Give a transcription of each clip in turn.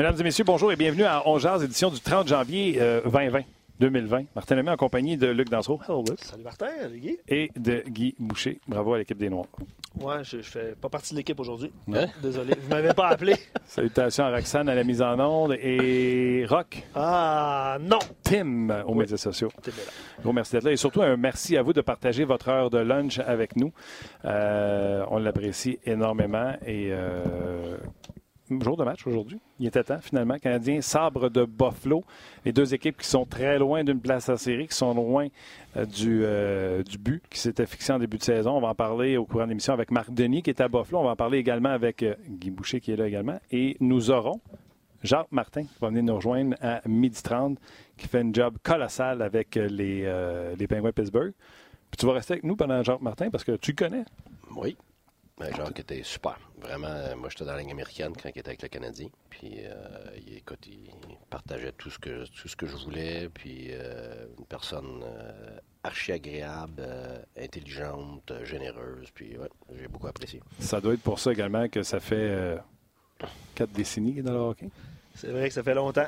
Mesdames et messieurs, bonjour et bienvenue à On édition du 30 janvier 2020. Euh, 2020. Martin Lemay en compagnie de Luc Dansereau. Hello, Luc. Salut, Martin. Guy. Et de Guy Boucher. Bravo à l'équipe des Noirs. Ouais, je, ne fais pas partie de l'équipe aujourd'hui. Hein? Désolé. Vous m'avez pas appelé. Salutations à Roxane à la mise en onde et Rock. Ah, non. Tim aux médias sociaux. Gros merci d'être là. Et surtout, un merci à vous de partager votre heure de lunch avec nous. Euh, on l'apprécie énormément. Et euh, jour de match aujourd'hui. Il était temps, finalement. Canadien, sabre de Buffalo. Les deux équipes qui sont très loin d'une place en série, qui sont loin euh, du, euh, du but qui s'était fixé en début de saison. On va en parler au courant de l'émission avec Marc Denis, qui est à Buffalo. On va en parler également avec euh, Guy Boucher, qui est là également. Et nous aurons Jacques Martin, qui va venir nous rejoindre à 12h30, qui fait un job colossal avec les, les Penguins Pittsburgh. Puis tu vas rester avec nous pendant Jacques Martin parce que tu connais. Oui. Ben, Jacques était super. Vraiment, euh, moi, j'étais dans la ligne américaine quand il était avec le Canadien. Puis, euh, il, écoute, il partageait tout ce que, tout ce que je voulais. Puis, euh, une personne archi agréable, intelligente, généreuse. Puis, ouais, j'ai beaucoup apprécié. Ça doit être pour ça également que ça fait quatre décennies dans le hockey. C'est vrai que ça fait longtemps.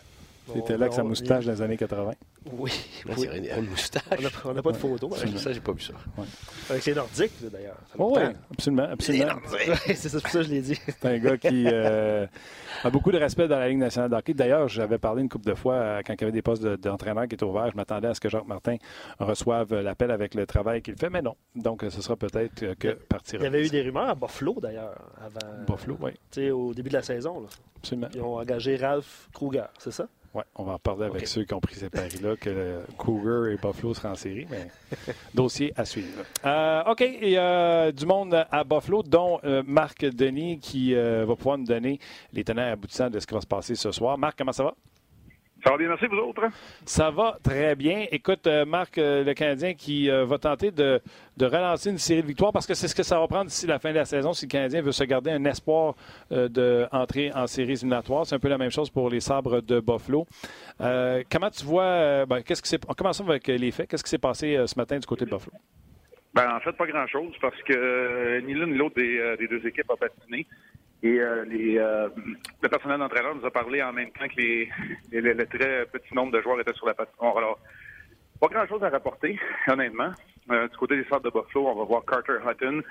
Tu étais là avec sa moustache dans les années 80. Oui. oui. C'est une moustache. On n'a pas de photo. Avec ça, j'ai pas vu ça. Ouais. Avec ses nordiques, d'ailleurs. Oh, oui, absolument. absolument. c'est pour ça que je l'ai dit. C'est un gars qui euh, a beaucoup de respect dans la Ligue nationale de hockey. D'ailleurs, j'avais parlé une couple de fois euh, quand il y avait des postes d'entraîneur qui étaient ouverts. Je m'attendais à ce que Jacques Martin reçoive l'appel avec le travail qu'il fait, mais non. Donc, ce sera peut-être que partir. Il y avait eu des rumeurs à Buffalo, d'ailleurs, avant. Buffalo, oui. Tu sais, au début de la saison. Là. Absolument. Ils ont engagé Ralph Kruger, c'est ça? Oui, on va en parler avec ceux qui ont pris ces paris-là, que Cougar et Buffalo seront en série, mais dossier à suivre. Euh, OK, il y a du monde à Buffalo, dont euh, Marc Denis qui euh, va pouvoir nous donner les tenants aboutissants de ce qui va se passer ce soir. Marc, comment ça va? Ça va bien, merci, vous autres? Ça va très bien. Écoute, euh, Marc, euh, le Canadien qui euh, va tenter de, relancer une série de victoires parce que c'est ce que ça va prendre d'ici la fin de la saison si le Canadien veut se garder un espoir d'entrer en séries éliminatoires. C'est un peu la même chose pour les sabres de Buffalo. comment tu vois, ben, qu'est-ce qui commençons avec les faits, qu'est-ce qui s'est passé ce matin du côté de Buffalo? Ben, en fait, pas grand-chose parce que ni l'une ni l'autre des, des, deux équipes a patiné. Et euh, les, euh, le personnel d'entraîneur nous a parlé en même temps que les, le très petit nombre de joueurs étaient sur la patinoire. Alors, pas grand-chose à rapporter, honnêtement. Euh, du côté des sortes de Buffalo, on va voir Carter Hutton,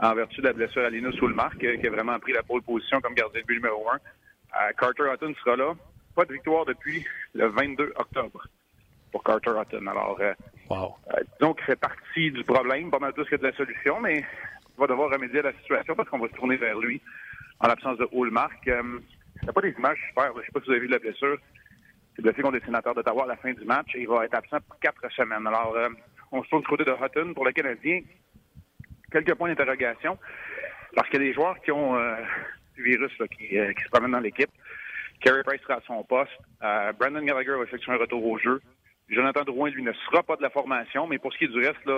en vertu de la blessure à Linus Soulmark, qui a vraiment pris la pole position comme gardien de but numéro un. Carter Hutton sera là. Pas de victoire depuis le 22 octobre pour Carter Hutton. Alors, wow. disons qu'il fait partie du problème, pas mal plus que de la solution, mais on va devoir remédier à la situation parce qu'on va se tourner vers lui en l'absence de Hallmark. Euh, il n'y a pas des images super. Je ne sais pas si vous avez vu la blessure. C'est blessé contre les sénateurs d'Ottawa à la fin du match et il va être absent pour quatre semaines. Alors, euh, on se tourne du côté de Hutton pour le Canadien. Quelques points d'interrogation. Parce qu'il y a des joueurs qui ont euh, du virus qui, se promènent dans l'équipe. Carey Price sera à son poste. Brandon Gallagher va effectuer un retour au jeu. Jonathan Drouin, lui, ne sera pas de la formation. Mais pour ce qui est du reste,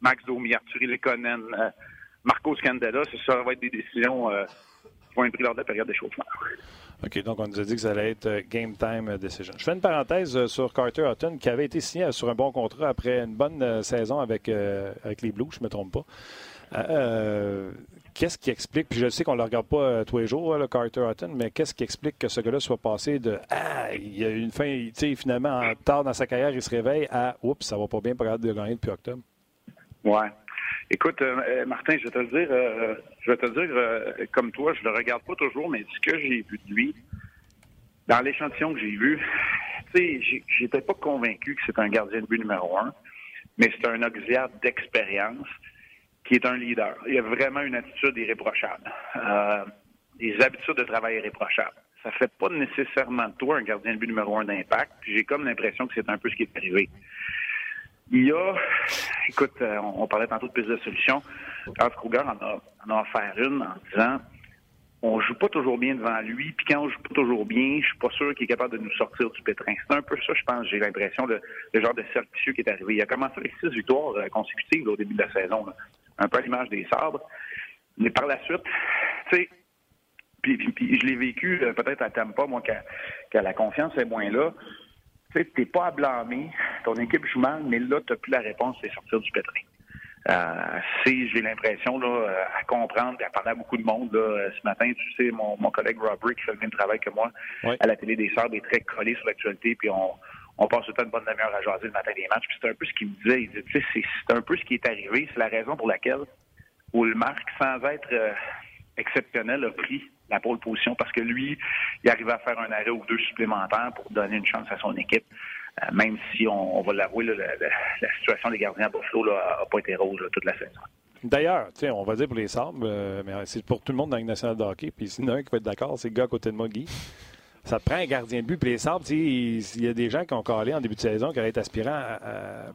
Max Domi, Arthur Lekonen, Marco Scandella, ça va être des décisions euh, qui vont être prises lors de la période d'échauffement. OK, donc on nous a dit que ça allait être euh, game time decision. Je fais une parenthèse euh, sur Carter Hutton, qui avait été signé sur un bon contrat après une bonne saison avec, avec les Blues, je ne me trompe pas. qu'est-ce qui explique, puis je sais qu'on ne le regarde pas tous les jours, le Carter Hutton, mais qu'est-ce qui explique que ce gars-là soit passé de Ah, il y a une fin, tu sais, finalement, tard dans sa carrière, il se réveille à Oups, ça va pas bien, pas grave de gagner depuis octobre? Ouais. Écoute, euh, euh, Martin, je vais te le dire, euh, je vais te dire comme toi, je le regarde pas toujours, mais ce que j'ai vu de lui, dans l'échantillon que j'ai vu, tu sais, j'étais pas convaincu que c'est un gardien de but numéro un, mais c'est un auxiliaire d'expérience qui est un leader. Il a vraiment une attitude irréprochable, des habitudes de travail irréprochables. Ça fait pas nécessairement de toi un gardien de but numéro un d'impact. J'ai comme l'impression que c'est un peu ce qui est arrivé. Il y a, écoute, euh, on, parlait tantôt de piste de solution. Carl Kruger en a, en a offert une en disant on joue pas toujours bien devant lui, puis quand on joue pas toujours bien, je suis pas sûr qu'il est capable de nous sortir du pétrin. C'est un peu ça, je pense, j'ai l'impression, le, genre de cercle qui est arrivé. Il a commencé avec six victoires euh, consécutives au début de la saison, un peu à l'image des sabres. Mais par la suite, tu sais, puis, je l'ai vécu euh, peut-être à Tampa, moi, quand la confiance est moins là tu n'es pas à blâmer, ton équipe joue mal, mais là, tu n'as plus la réponse, c'est sortir du pétrin. Euh, j'ai l'impression là, à comprendre, à parler à beaucoup de monde là, ce matin. Tu sais, mon, mon collègue Rob qui fait le même travail que moi à la télé des Sables, est très collé sur l'actualité, puis on, on passe tout le temps une bonne demi-heure à jaser le matin des matchs. Puis c'est un peu ce qu'il me disait. Il dit, tu sais, c'est un peu ce qui est arrivé. C'est la raison pour laquelle Marc, sans être euh, exceptionnel, a pris la pole position parce que lui, il arrivait à faire un arrêt ou deux supplémentaires pour donner une chance à son équipe. Euh, même si on, va l'avouer, la, situation des gardiens à Buffalo n'a pas été rose toute la saison. D'ailleurs, on va dire pour les Sabres, euh, mais c'est pour tout le monde dans la nationale de hockey. Puis s'il y en a un qui va être d'accord, c'est le gars à côté de moi, Guy. Ça te prend un gardien de but. Puis les Sabres, il y a des gens qui ont calé en début de saison, qui allaient être aspirants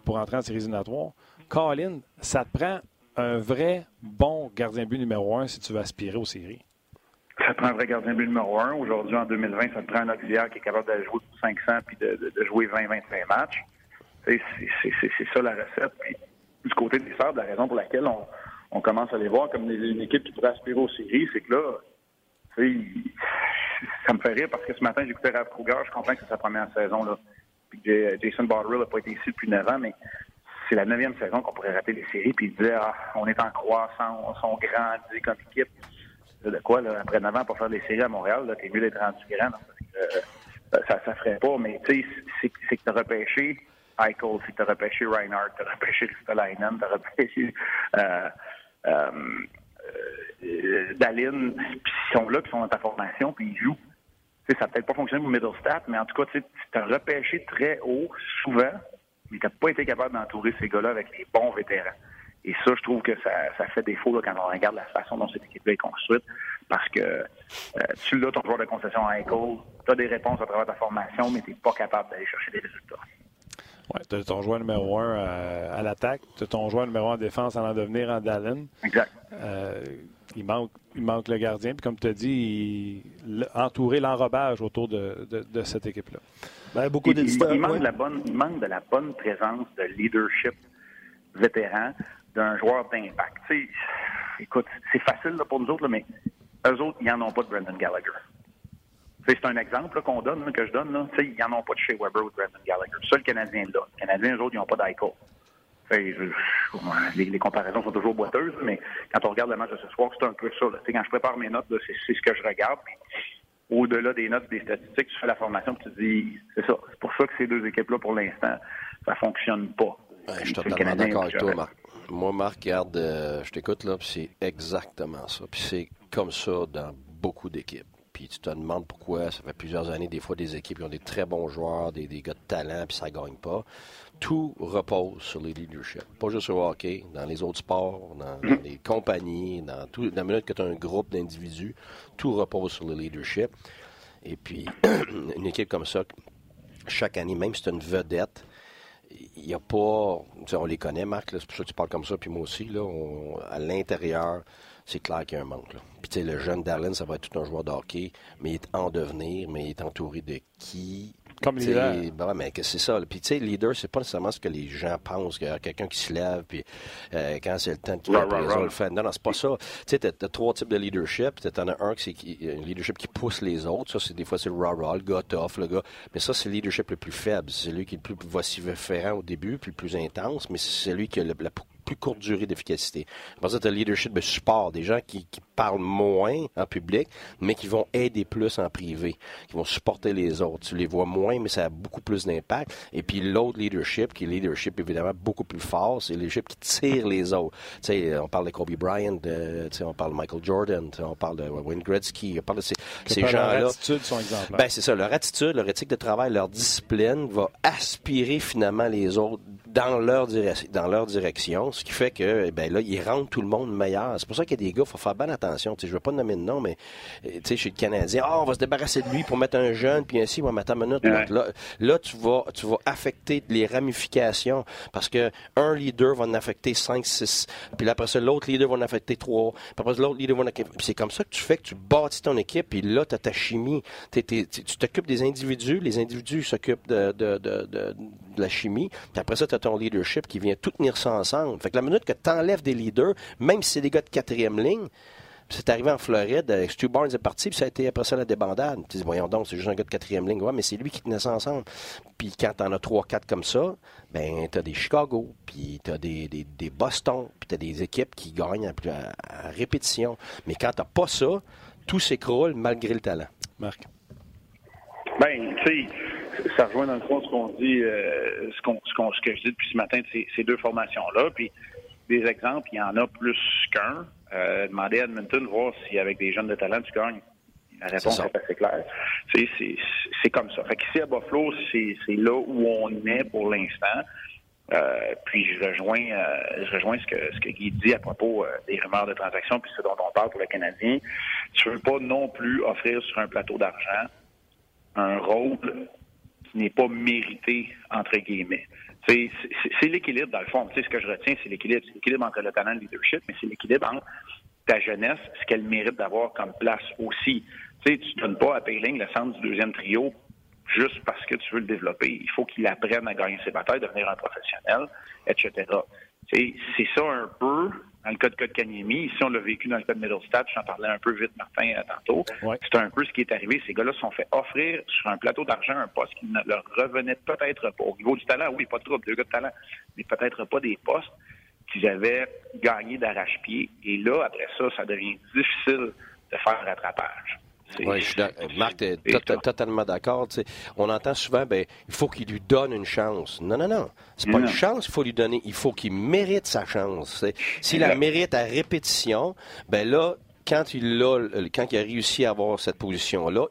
pour entrer en séries éliminatoires. Colin, ça te prend un vrai bon gardien de but numéro un si tu veux aspirer aux séries. Ça prend un vrai gardien de but numéro un. Aujourd'hui, en 2020, ça te prend un auxiliaire qui est capable de jouer pour 500 puis de, jouer 20-25 matchs. C'est ça la recette. Puis, du côté des Sabres, la raison pour laquelle on, commence à les voir comme une équipe qui pourrait aspirer aux séries, c'est que là, ça me fait rire parce que ce matin, j'écoutais Rav Kruger, je comprends que c'est sa première saison. Là. Puis Jason Botterill n'a pas été ici depuis 9 ans, mais c'est la neuvième saison qu'on pourrait rater les séries. Puis il disait, ah, on est en croissance, on sont grandis comme équipe. De quoi, là, après 9 ans pour faire des séries à Montréal, t'es mieux d'être rendu grand. Euh, ça ne ferait pas, mais tu sais, c'est que tu as repêché Eichel, c'est que tu as repêché Reinhardt, tu as repêché Stalainen, tu as repêché euh, euh, euh, Daline, puis ils sont là, puis ils sont dans ta formation, puis ils jouent. sais, ça n'a peut-être pas fonctionné pour Middlestat, mais en tout cas, tu as repêché très haut, souvent, mais tu n'as pas été capable d'entourer ces gars-là avec les bons vétérans. Et ça, je trouve que ça, ça fait défaut là, quand on regarde la façon dont cette équipe-là est construite, parce que euh, tu l'as, ton joueur de concession à Eichel, tu as des réponses à travers ta formation, mais tu n'es pas capable d'aller chercher des résultats. Oui, tu as ton joueur numéro un à, l'attaque, tu as ton joueur numéro un en défense en devenir en Dallin. Exact. Euh, il, manque, il manque le gardien. Puis comme tu as dit, entourer l'enrobage autour de, de, cette équipe-là. Ben, beaucoup il, il, manque de la bonne, il manque de la bonne présence de leadership vétéran d'un joueur d'impact. Écoute, c'est facile pour nous autres, mais eux autres, ils n'en ont pas de Brendan Gallagher. C'est un exemple qu'on donne, que je donne. Là. Ils n'en ont pas de chez Weber ou de Brendan Gallagher. Seul Canadien là. Les Canadiens, eux autres, ils n'ont pas d'Ico. Les, les, comparaisons sont toujours boiteuses, mais quand on regarde le match de ce soir, c'est un peu ça. Quand je prépare mes notes, c'est ce que je regarde. Au-delà des notes, des statistiques, tu fais la formation et tu te dis, c'est ça. C'est pour ça que ces deux équipes-là, pour l'instant, ça fonctionne pas. je suis totalement d'accord avec toi, Marc. Moi, Marc, regarde, euh, je t'écoute là, puis c'est exactement ça. Puis c'est comme ça dans beaucoup d'équipes puis tu te demandes pourquoi. Ça fait plusieurs années, des fois, des équipes qui ont des très bons joueurs, des, gars de talent, puis ça ne gagne pas. Tout repose sur les leaderships. Pas juste au hockey, dans les autres sports, dans, les compagnies, dans, tout, dans la minute que tu as un groupe d'individus, tout repose sur le leadership. Et puis, une équipe comme ça, chaque année, même si c'est une vedette, il n'y a pas. On les connaît, Marc, c'est pour ça que tu parles comme ça, puis moi aussi, là, à l'intérieur, c'est clair qu'il y a un manque. Puis tu sais, le jeune Darlin, ça va être tout un joueur de hockey, mais il est en devenir, mais il est entouré de qui? Comme leader. Ben, mais c'est ça. Puis, tu sais, leader, c'est pas nécessairement ce que les gens pensent, qu'il y a quelqu'un qui se lève, puis euh, quand c'est le temps de quitter le fait. Non, non, c'est pas ça. Tu sais, tu as, trois types de leadership. Tu en as un qui c'est un leadership qui pousse les autres. Ça, c'est des fois, c'est le rah-rah, le gars tough, le gars. Mais ça, c'est le leadership le plus faible. C'est lui qui est le plus vociférant au début, puis le plus intense, mais c'est celui qui a la plus courte durée d'efficacité. Après ça, tu as le leadership de support, des gens qui, parlent moins en public, mais qui vont aider plus en privé, qui vont supporter les autres. Tu les vois moins, mais ça a beaucoup plus d'impact. Et puis l'autre leadership, qui est leadership évidemment beaucoup plus fort, c'est le leadership qui tire les autres. Tu sais, on parle de Kobe Bryant, de, on parle de Michael Jordan, on parle de Wayne Gretzky, on parle de ces, ces gens-là. Leur attitude. Ben, c'est ça. Leur attitude, leur éthique de travail, leur discipline va aspirer finalement les autres dans leur, dans leur direction, ce qui fait que, eh ben là, ils rendent tout le monde meilleur. C'est pour ça qu'il y a des gars, il faut faire bonne attention. Je veux pas nommer de nom, mais sais, chez le Canadien, oh, on va se débarrasser de lui pour mettre un jeune, puis ainsi, on va mettre un minute. Là, là, tu vas, tu vas affecter les ramifications parce que un leader va en affecter 5, 6, puis après ça, l'autre leader va en affecter 3, puis après ça, l'autre leader va en affecter... c'est comme ça que tu fais que tu bâtis ton équipe, puis là, tu as ta chimie. tu t'occupes des individus, les individus s'occupent de, de, de, de, la chimie, puis après ça, tu as ton leadership qui vient tout tenir ça ensemble. Fait que la minute que tu enlèves des leaders, même si c'est des gars de quatrième ligne, C'est arrivé en Floride, euh, Stu Barnes est parti, puis ça a été après ça la débandade. Tu dis, voyons donc, c'est juste un gars de quatrième ligne. Ouais, mais c'est lui qui tenait ça ensemble. Puis quand t'en as trois, quatre comme ça, ben t'as des Chicago, puis t'as des, des, des Boston, puis t'as des équipes qui gagnent à, répétition. Mais quand t'as pas ça, tout s'écroule malgré le talent. Marc. Ben, tu sais, ça rejoint dans le fond ce qu'on dit, euh, ce, qu'on, ce, que je dis depuis ce matin de ces, deux formations-là. Puis des exemples, il y en a plus qu'un. Euh, demandez à Edmonton voir si avec des jeunes de talent tu gagnes. La réponse est, assez claire. C'est, c'est, comme ça. Fait qu'ici à Buffalo, c'est, c'est là où on est pour l'instant. Euh, puis je rejoins, euh, je rejoins ce que ce que Guy dit à propos euh, des rumeurs de transactions, puis ce dont on parle pour le Canadien. Tu veux pas non plus offrir sur un plateau d'argent un rôle qui n'est pas mérité entre guillemets. C'est l'équilibre, dans le fond. ce que je retiens, c'est l'équilibre. C'est l'équilibre entre le talent et le leadership, mais c'est l'équilibre entre ta jeunesse, ce qu'elle mérite d'avoir comme place aussi. Tu sais, tu donnes pas à Payling le centre du deuxième trio juste parce que tu veux le développer. Il faut qu'il apprenne à gagner ses batailles, devenir un professionnel, etc. C'est ça un peu dans le cas de Kotkaniemi. Ici, on l'a vécu dans le cas de Middlestad. J'en parlais un peu vite, Martin, euh, tantôt. C'est un peu ce qui est arrivé. Ces gars-là se sont fait offrir sur un plateau d'argent un poste qui ne leur revenait peut-être pas. Au niveau du talent, oui, pas de trouble, deux gars de talent, mais peut-être pas des postes qu'ils avaient gagnés d'arrache-pied. Et là, après ça, ça devient difficile de faire un rattrapage. Oui, je suis Marc, tu es totalement d'accord. On entend souvent, ben, il faut qu'il lui donne une chance. Non, non, non. C'est pas une chance qu'il faut lui donner. Il faut qu'il mérite sa chance. S'il la mérite à répétition, ben là, quand il, a, quand il a réussi à avoir cette position-là,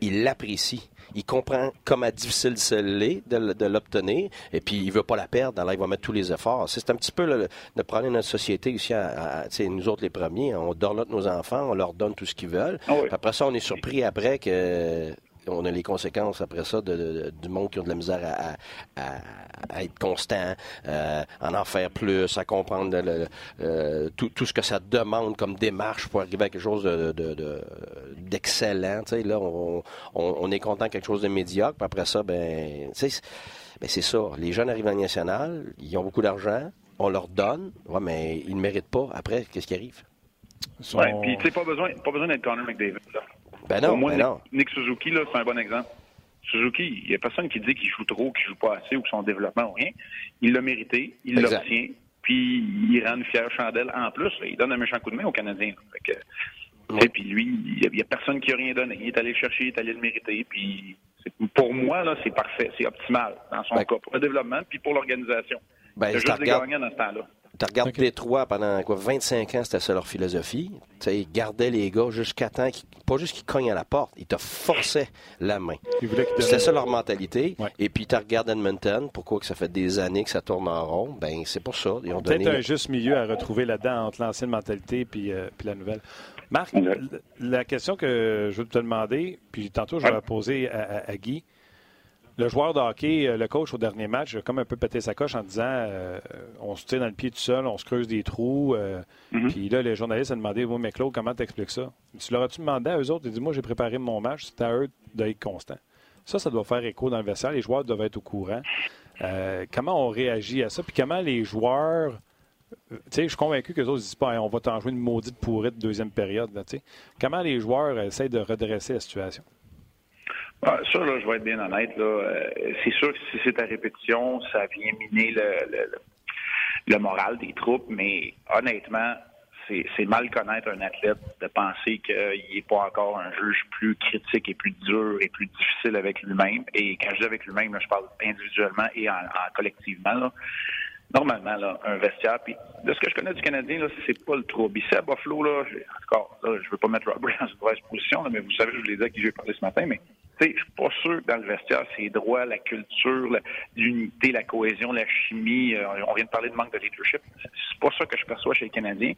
il l'apprécie il comprend comment difficile c'est de, l'obtenir, et puis il veut pas la perdre, alors il va mettre tous les efforts. C'est un petit peu le, problème de notre société ici, à, nous autres les premiers, on donne nos enfants, on leur donne tout ce qu'ils veulent. Ah après ça, on est surpris après que on a les conséquences après ça de, du monde qui a de la misère à, être constant, euh, à en faire plus, à comprendre euh, tout, ce que ça demande comme démarche pour arriver à quelque chose d'excellent. De, là, on, est content de quelque chose de médiocre. Puis après ça, ben, ben, c'est ça. Les jeunes arrivent en national, ils ont beaucoup d'argent, on leur donne, ouais, mais ils ne méritent pas. Après, qu'est-ce qui arrive? Oui, puis tu sais, pas besoin, pas besoin d'être Connor McDavid. Ben non, moi, ben Nick, Suzuki, là, c'est un bon exemple. Suzuki, il n'y a personne qui dit qu'il joue trop, qu'il joue pas assez ou que son développement ou rien. Il l'a mérité, il l'obtient, puis il rend une fière chandelle en plus. il donne un méchant coup de main aux Canadiens. Et puis lui, il n'y a, personne qui a rien donné. Il est allé le chercher, il est allé le mériter. Puis pour moi, là, c'est parfait, c'est optimal dans son ben cas, pour le développement puis pour l'organisation. Ben, juste des gagnants dans ce temps-là. Tu regardes okay. Détroit pendant quoi, 25 ans, c'était ça leur philosophie. ils gardaient les gars jusqu'à temps, pas juste qu'ils cognent à la porte, ils te forçaient la main. C'était ça leur mentalité. Et puis tu regardes Edmonton, pourquoi que ça fait des années que ça tourne en rond? Ben c'est pour ça. Ils ont Peut-être un juste milieu à retrouver là-dedans entre l'ancienne mentalité et euh, puis la nouvelle. Marc, la question que je veux te demander, puis tantôt je vais la poser à Guy le joueur de hockey, euh, le coach au dernier match, a comme un peu pété sa coche en disant euh, on se tire dans le pied tout seul, on se creuse des trous. Euh, mm-hmm. Puis là, les journalistes ont demandé Oui, mais Claude, comment t'expliques ça? Tu leur as-tu demandé à eux autres Il dit Moi, j'ai préparé mon match, c'est à eux d'être constant. Ça, ça doit faire écho dans le vestiaire. Les joueurs doivent être au courant. comment on réagit à ça Puis comment les joueurs. Tu sais, je suis convaincu que les autres disent pas on va t'en jouer une maudite pourrite deuxième période. Là, comment les joueurs essayent de redresser la situation? Ah, ça, là, je vais être bien honnête. Là, euh, c'est sûr que si c'est à répétition, ça vient miner le, le, moral des troupes, mais honnêtement, c'est mal connaître un athlète de penser qu'il n'est pas encore un juge plus critique et plus dur et plus difficile avec lui-même. Et quand je dis avec lui-même, je parle individuellement et en, collectivement. Là. Normalement, là, un vestiaire, puis de ce que je connais du Canadien, là, c'est pas le trouble. Ici à Buffalo, là, encore, là, je veux pas mettre Robert dans une mauvaise position, là, mais vous savez, je vous l'ai dit à qui j'ai parlé ce matin, mais je suis pas sûr que dans le vestiaire, c'est droit, la culture, l'unité, la cohésion, la chimie. Euh, on vient de parler de manque de leadership. C'est pas ça que je perçois chez les Canadiens.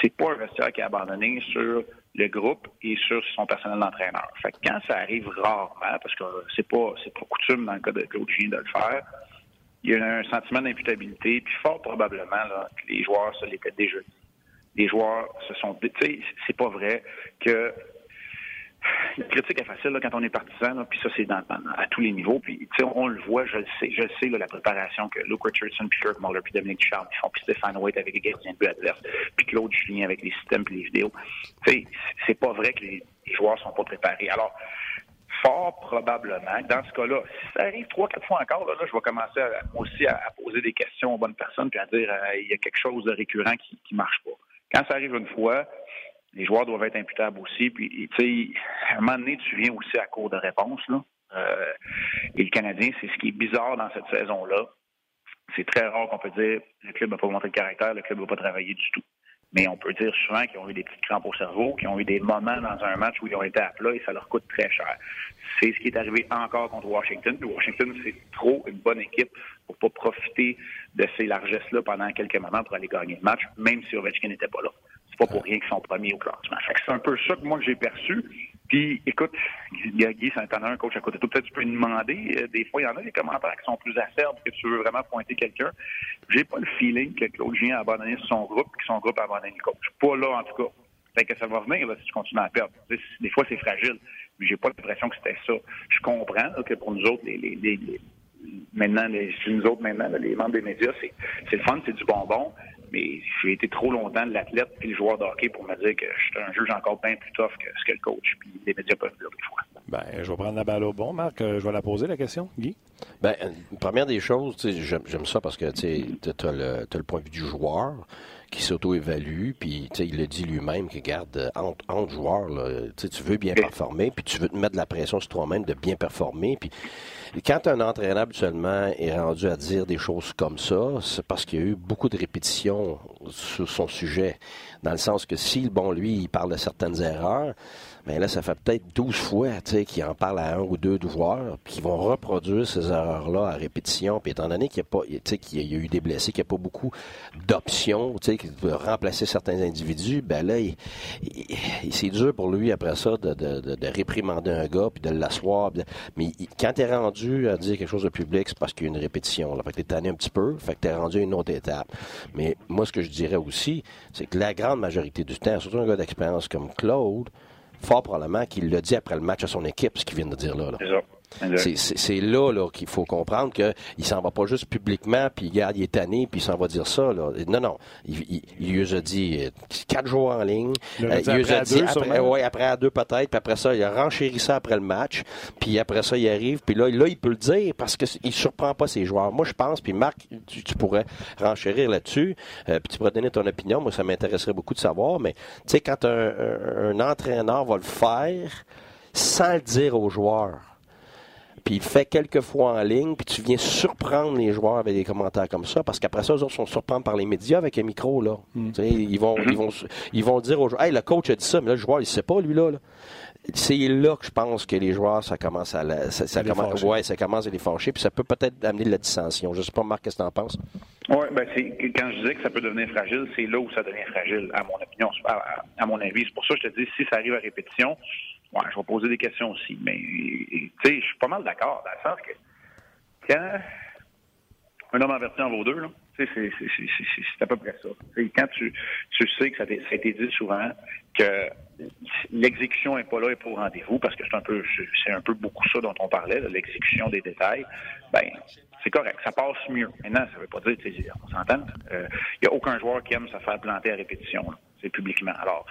C'est pas un vestiaire qui est abandonné sur le groupe et sur son personnel d'entraîneur. Fait que quand ça arrive rarement, parce que c'est pas c'est pas coutume dans le cas de Claude de le faire, il y a un sentiment d'imputabilité, puis fort probablement là, les joueurs se l'étaient déjà dit. Les joueurs se sont... Sais, c'est pas vrai que la critique est facile quand on est partisan, puis ça, c'est à tous les niveaux. Puis, on le voit, je le sais, je le sais, la préparation que Luke Richardson, puis Kirk Muller, puis Dominique Charles, puis font, puis Stéphane White avec les gardiens de but adverses, puis Claude Julien avec les systèmes puis les vidéos. C'est pas vrai que les, joueurs sont pas préparés. Alors, fort probablement, dans ce cas-là, si ça arrive trois, quatre fois encore, là, je vais commencer aussi à, poser des questions aux bonnes personnes puis à dire euh, il y a quelque chose de récurrent qui ne marche pas. Quand ça arrive une fois, les joueurs doivent être imputables aussi. Puis, tu sais, à un moment donné, tu viens aussi à court de réponse. Euh, et le Canadien, c'est ce qui est bizarre dans cette saison-là. C'est très rare qu'on peut dire le club n'a pas montré de caractère, le club n'a pas travaillé du tout. Mais on peut dire souvent qu'ils ont eu des petites crampes au cerveau, qu'ils ont eu des moments dans un match où ils ont été à plat et ça leur coûte très cher. C'est ce qui est arrivé encore contre Washington. Washington, c'est trop une bonne équipe pour pas profiter de ces largesses-là pendant quelques moments pour aller gagner le match, même si Ovechkin n'était pas là. Pas pour rien qu'ils sont premiers au classement. C'est un peu ça que moi j'ai perçu. Puis, écoute, Guy, un coach à côté de toi. Peut-être tu peux lui demander. Euh, des fois, il y en a des commentaires qui sont plus acerbes que tu veux vraiment pointer quelqu'un. J'ai pas le feeling que Claude Gien a abandonné son groupe que son groupe a abandonné le coach. Pas là, en tout cas. Fait que ça va venir si tu continues à perdre. Des fois, c'est fragile. Mais j'ai pas l'impression que c'était ça. Je comprends que pour nous autres, les, les, maintenant, nous autres, maintenant, les membres des médias, c'est le fun, c'est du bonbon mais j'ai été trop longtemps l'athlète et le joueur de hockey pour me dire que je suis un juge encore bien plus tough que ce que le coach. Puis les médias peuvent dire des fois. Ben, je vais prendre la balle au bon, Marc. Euh, je vais la poser, la question, Guy? Ben, première des choses, j'aime ça parce que tu as le, as le point de vue du joueur qui s'auto-évalue, puis il le dit lui-même que garde entre, entre joueurs, là, tu veux bien performer, puis tu veux te mettre de la pression sur toi-même de bien performer, puis quand un entraîneur habituellement est rendu à dire des choses comme ça, c'est parce qu'il y a eu beaucoup de répétitions sur son sujet. Dans le sens que si, bon, lui, il parle de certaines erreurs, mais là, ça fait peut-être 12 fois qu'il en parle à un ou deux joueurs, puis qu'ils vont reproduire ces erreurs-là à répétition. Puis étant donné qu'il y a, pas, qu'il y a eu des blessés, qu'il n'y a pas beaucoup d'options qui peuvent remplacer certains individus, ben là, c'est dur pour lui après ça de, de, de, réprimander un gars puis de l'asseoir. Mais quand tu es rendu à dire quelque chose de public, c'est parce qu'il y a une répétition. Là. Fait que tu es tanné un petit peu, fait que tu es rendu à une autre étape. Mais moi, ce que je dirais aussi, c'est que la grande majorité du temps, surtout un gars d'expérience comme Claude, fort probablement qu'il l'a dit après le match à son équipe, ce qu'il vient de dire là. là. C'est là, là qu'il faut comprendre qu'il s'en va pas juste publiquement, puis il est tanné, puis il s'en va dire ça. Là. Non, non. Il, il, lui a dit euh, quatre jours en ligne. Euh, il lui a dit après, ouais, après à deux peut-être, puis après ça, il a renchéri ça après le match, puis après ça, il arrive, puis là, là, il peut le dire parce qu'il surprend pas ses joueurs. Moi, je pense, puis Marc, tu, pourrais renchérir là-dessus, euh, puis tu pourrais donner ton opinion. Moi, ça m'intéresserait beaucoup de savoir, mais tu sais, quand un, un entraîneur va le faire sans le dire aux joueurs, puis il fait quelques fois en ligne, puis tu viens surprendre les joueurs avec des commentaires comme ça, parce qu'après ça, eux autres sont surprendre par les médias avec un micro, là. Mm. Ils, vont, ils, vont, ils vont dire aux joueurs, hey, le coach a dit ça, mais là, le joueur, il sait pas, lui, là. c'est là que je pense que les joueurs, ça commence à ça, commence, ouais, ça commence à les fâcher, puis ça peut peut-être amener de la dissension. Je sais pas, Marc, qu'est-ce que tu en penses? Oui, ben c'est quand je disais que ça peut devenir fragile, c'est là où ça devient fragile, à mon opinion, à, à mon avis. C'est pour ça que je te dis, si ça arrive à répétition, Ouais, je vais poser des questions aussi. Mais, tu sais, je suis pas mal d'accord, dans le sens que quand un homme averti en vaut deux, là, c'est à peu près ça. quand tu, tu sais que ça, a été dit souvent que l'exécution n'est pas là et pour rendez-vous, parce que c'est un peu c'est un peu beaucoup ça dont on parlait, l'exécution des détails, ben c'est correct, ça passe mieux. Maintenant, ça veut pas dire, on s'entend, il euh, n'y a aucun joueur qui aime se faire planter à répétition. C'est publiquement. Alors,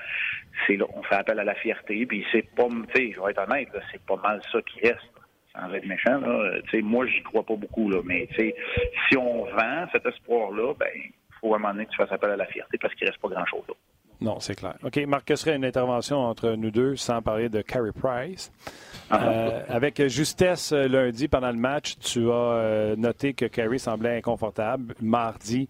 c'est on fait appel à la fierté, puis c'est pas, tu sais, je vais être honnête, c'est pas mal ça qui reste sans être méchant, là, sais, moi, j'y crois pas beaucoup, là, mais si on vend cet espoir-là, ben, il faut à un moment donné que tu fasses appel à la fierté parce qu'il reste pas grand-chose là. Non, c'est clair. OK, Marc, ce serait une intervention entre nous deux sans parler de Carey Price? Ah. Euh, avec justesse, euh, lundi, pendant le match, tu as euh, noté que Carey semblait inconfortable. Mardi,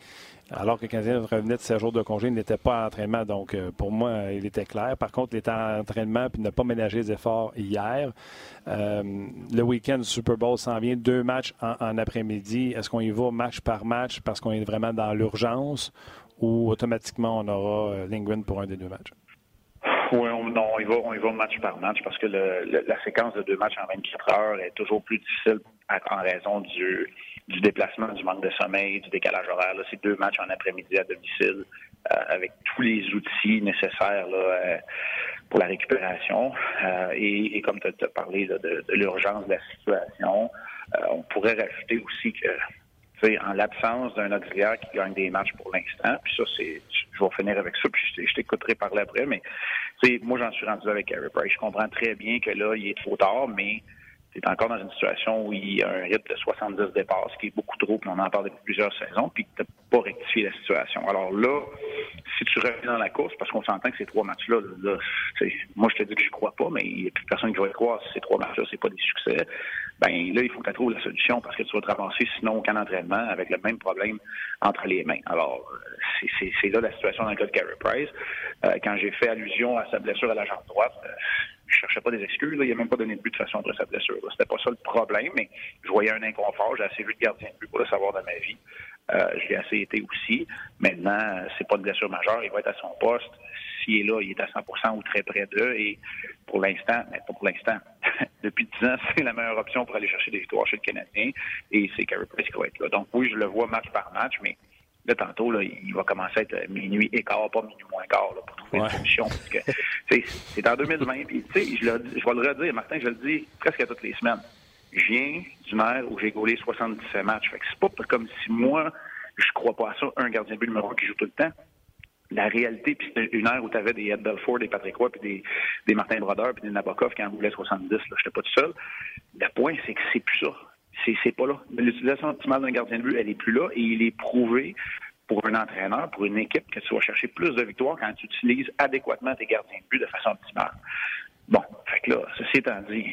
alors que le revenait de ses jours de congé, il n'était pas en entraînement. Donc, euh, pour moi, il était clair. Par contre, il était en entraînement et n'a pas ménagé les efforts hier. Euh, le week-end du Super Bowl s'en vient. Deux matchs en, après-midi. Est-ce qu'on y va match par match parce qu'on est vraiment dans l'urgence ou automatiquement on aura euh, Lingwin pour un des deux matchs? Oui, on, non, on y, va, on y va match par match parce que la séquence de deux matchs en 24 heures est toujours plus difficile en raison du, du déplacement, du manque de sommeil, du décalage horaire. C'est deux matchs en après-midi à domicile euh, avec tous les outils nécessaires. Là, euh, pour la récupération. Euh, et, comme tu as, parlé de, l'urgence de la situation, euh, on pourrait rajouter aussi que en l'absence d'un auxiliaire qui gagne des matchs pour l'instant, puis ça, c'est, je vais finir avec ça, puis je t'écouterai parler après, mais moi, j'en suis rendu avec Harry Price. Je comprends très bien que là, il est trop tard, mais tu encore dans une situation où il y a un rythme de 70 départs, ce qui est beaucoup trop, puis on en parle depuis plusieurs saisons, puis tu n'as pas rectifié la situation. Alors là, si tu reviens dans la course, parce qu'on s'entend que ces trois matchs-là, moi je te dis que je crois pas, mais il n'y a plus personne qui va y croire si ces trois matchs-là, c'est pas des succès. Ben là, il faut que tu trouves la solution parce que tu vas te ramasser sinon aucun entraînement avec le même problème entre les mains. Alors, c'est là la situation dans le cas de Carey Price. Euh, quand j'ai fait allusion à sa blessure à la jambe droite, euh, je cherchais pas des excuses. Il n'a même pas donné de but de façon après sa blessure. C'était pas ça le problème, mais je voyais un inconfort. J'ai assez vu de gardien de but pour le savoir dans ma vie. Euh, je l'ai assez été aussi. Maintenant, c'est pas une blessure majeure. Il va être à son poste. S'il est là, il est à 100% ou très près d'eux. Et pour l'instant, mais pas pour l'instant, depuis 10 ans, c'est la meilleure option pour aller chercher des victoires chez le Canadien. Et c'est Carey Price qui va être là. Donc oui, je le vois match par match, mais Là, tantôt, là, il va commencer à être minuit et quart, pas minuit moins quart, là, pour trouver une solution. Parce que, c'est en 2020. Puis, tu sais, je, je vais le redire, Martin, je le dis presque à toutes les semaines. Je viens d'une ère où j'ai gaulé 77 matchs. Fait que c'est pas comme si moi, je crois pas à ça, un gardien de but numéro un qui joue tout le temps. La réalité, puis c'était une ère où tu avais des Ed Belfort, des Patrick Roy, puis des, des Martin Brodeur, puis des Nabokov qui en voulaient 70. Là, j'étais pas tout seul. Le point, c'est que c'est plus ça c'est pas là. L'utilisation optimale d'un gardien de but, elle est plus là et il est prouvé pour un entraîneur, pour une équipe, que tu vas chercher plus de victoires quand tu utilises adéquatement tes gardiens de but de façon optimale. Bon, fait que là, ceci étant dit,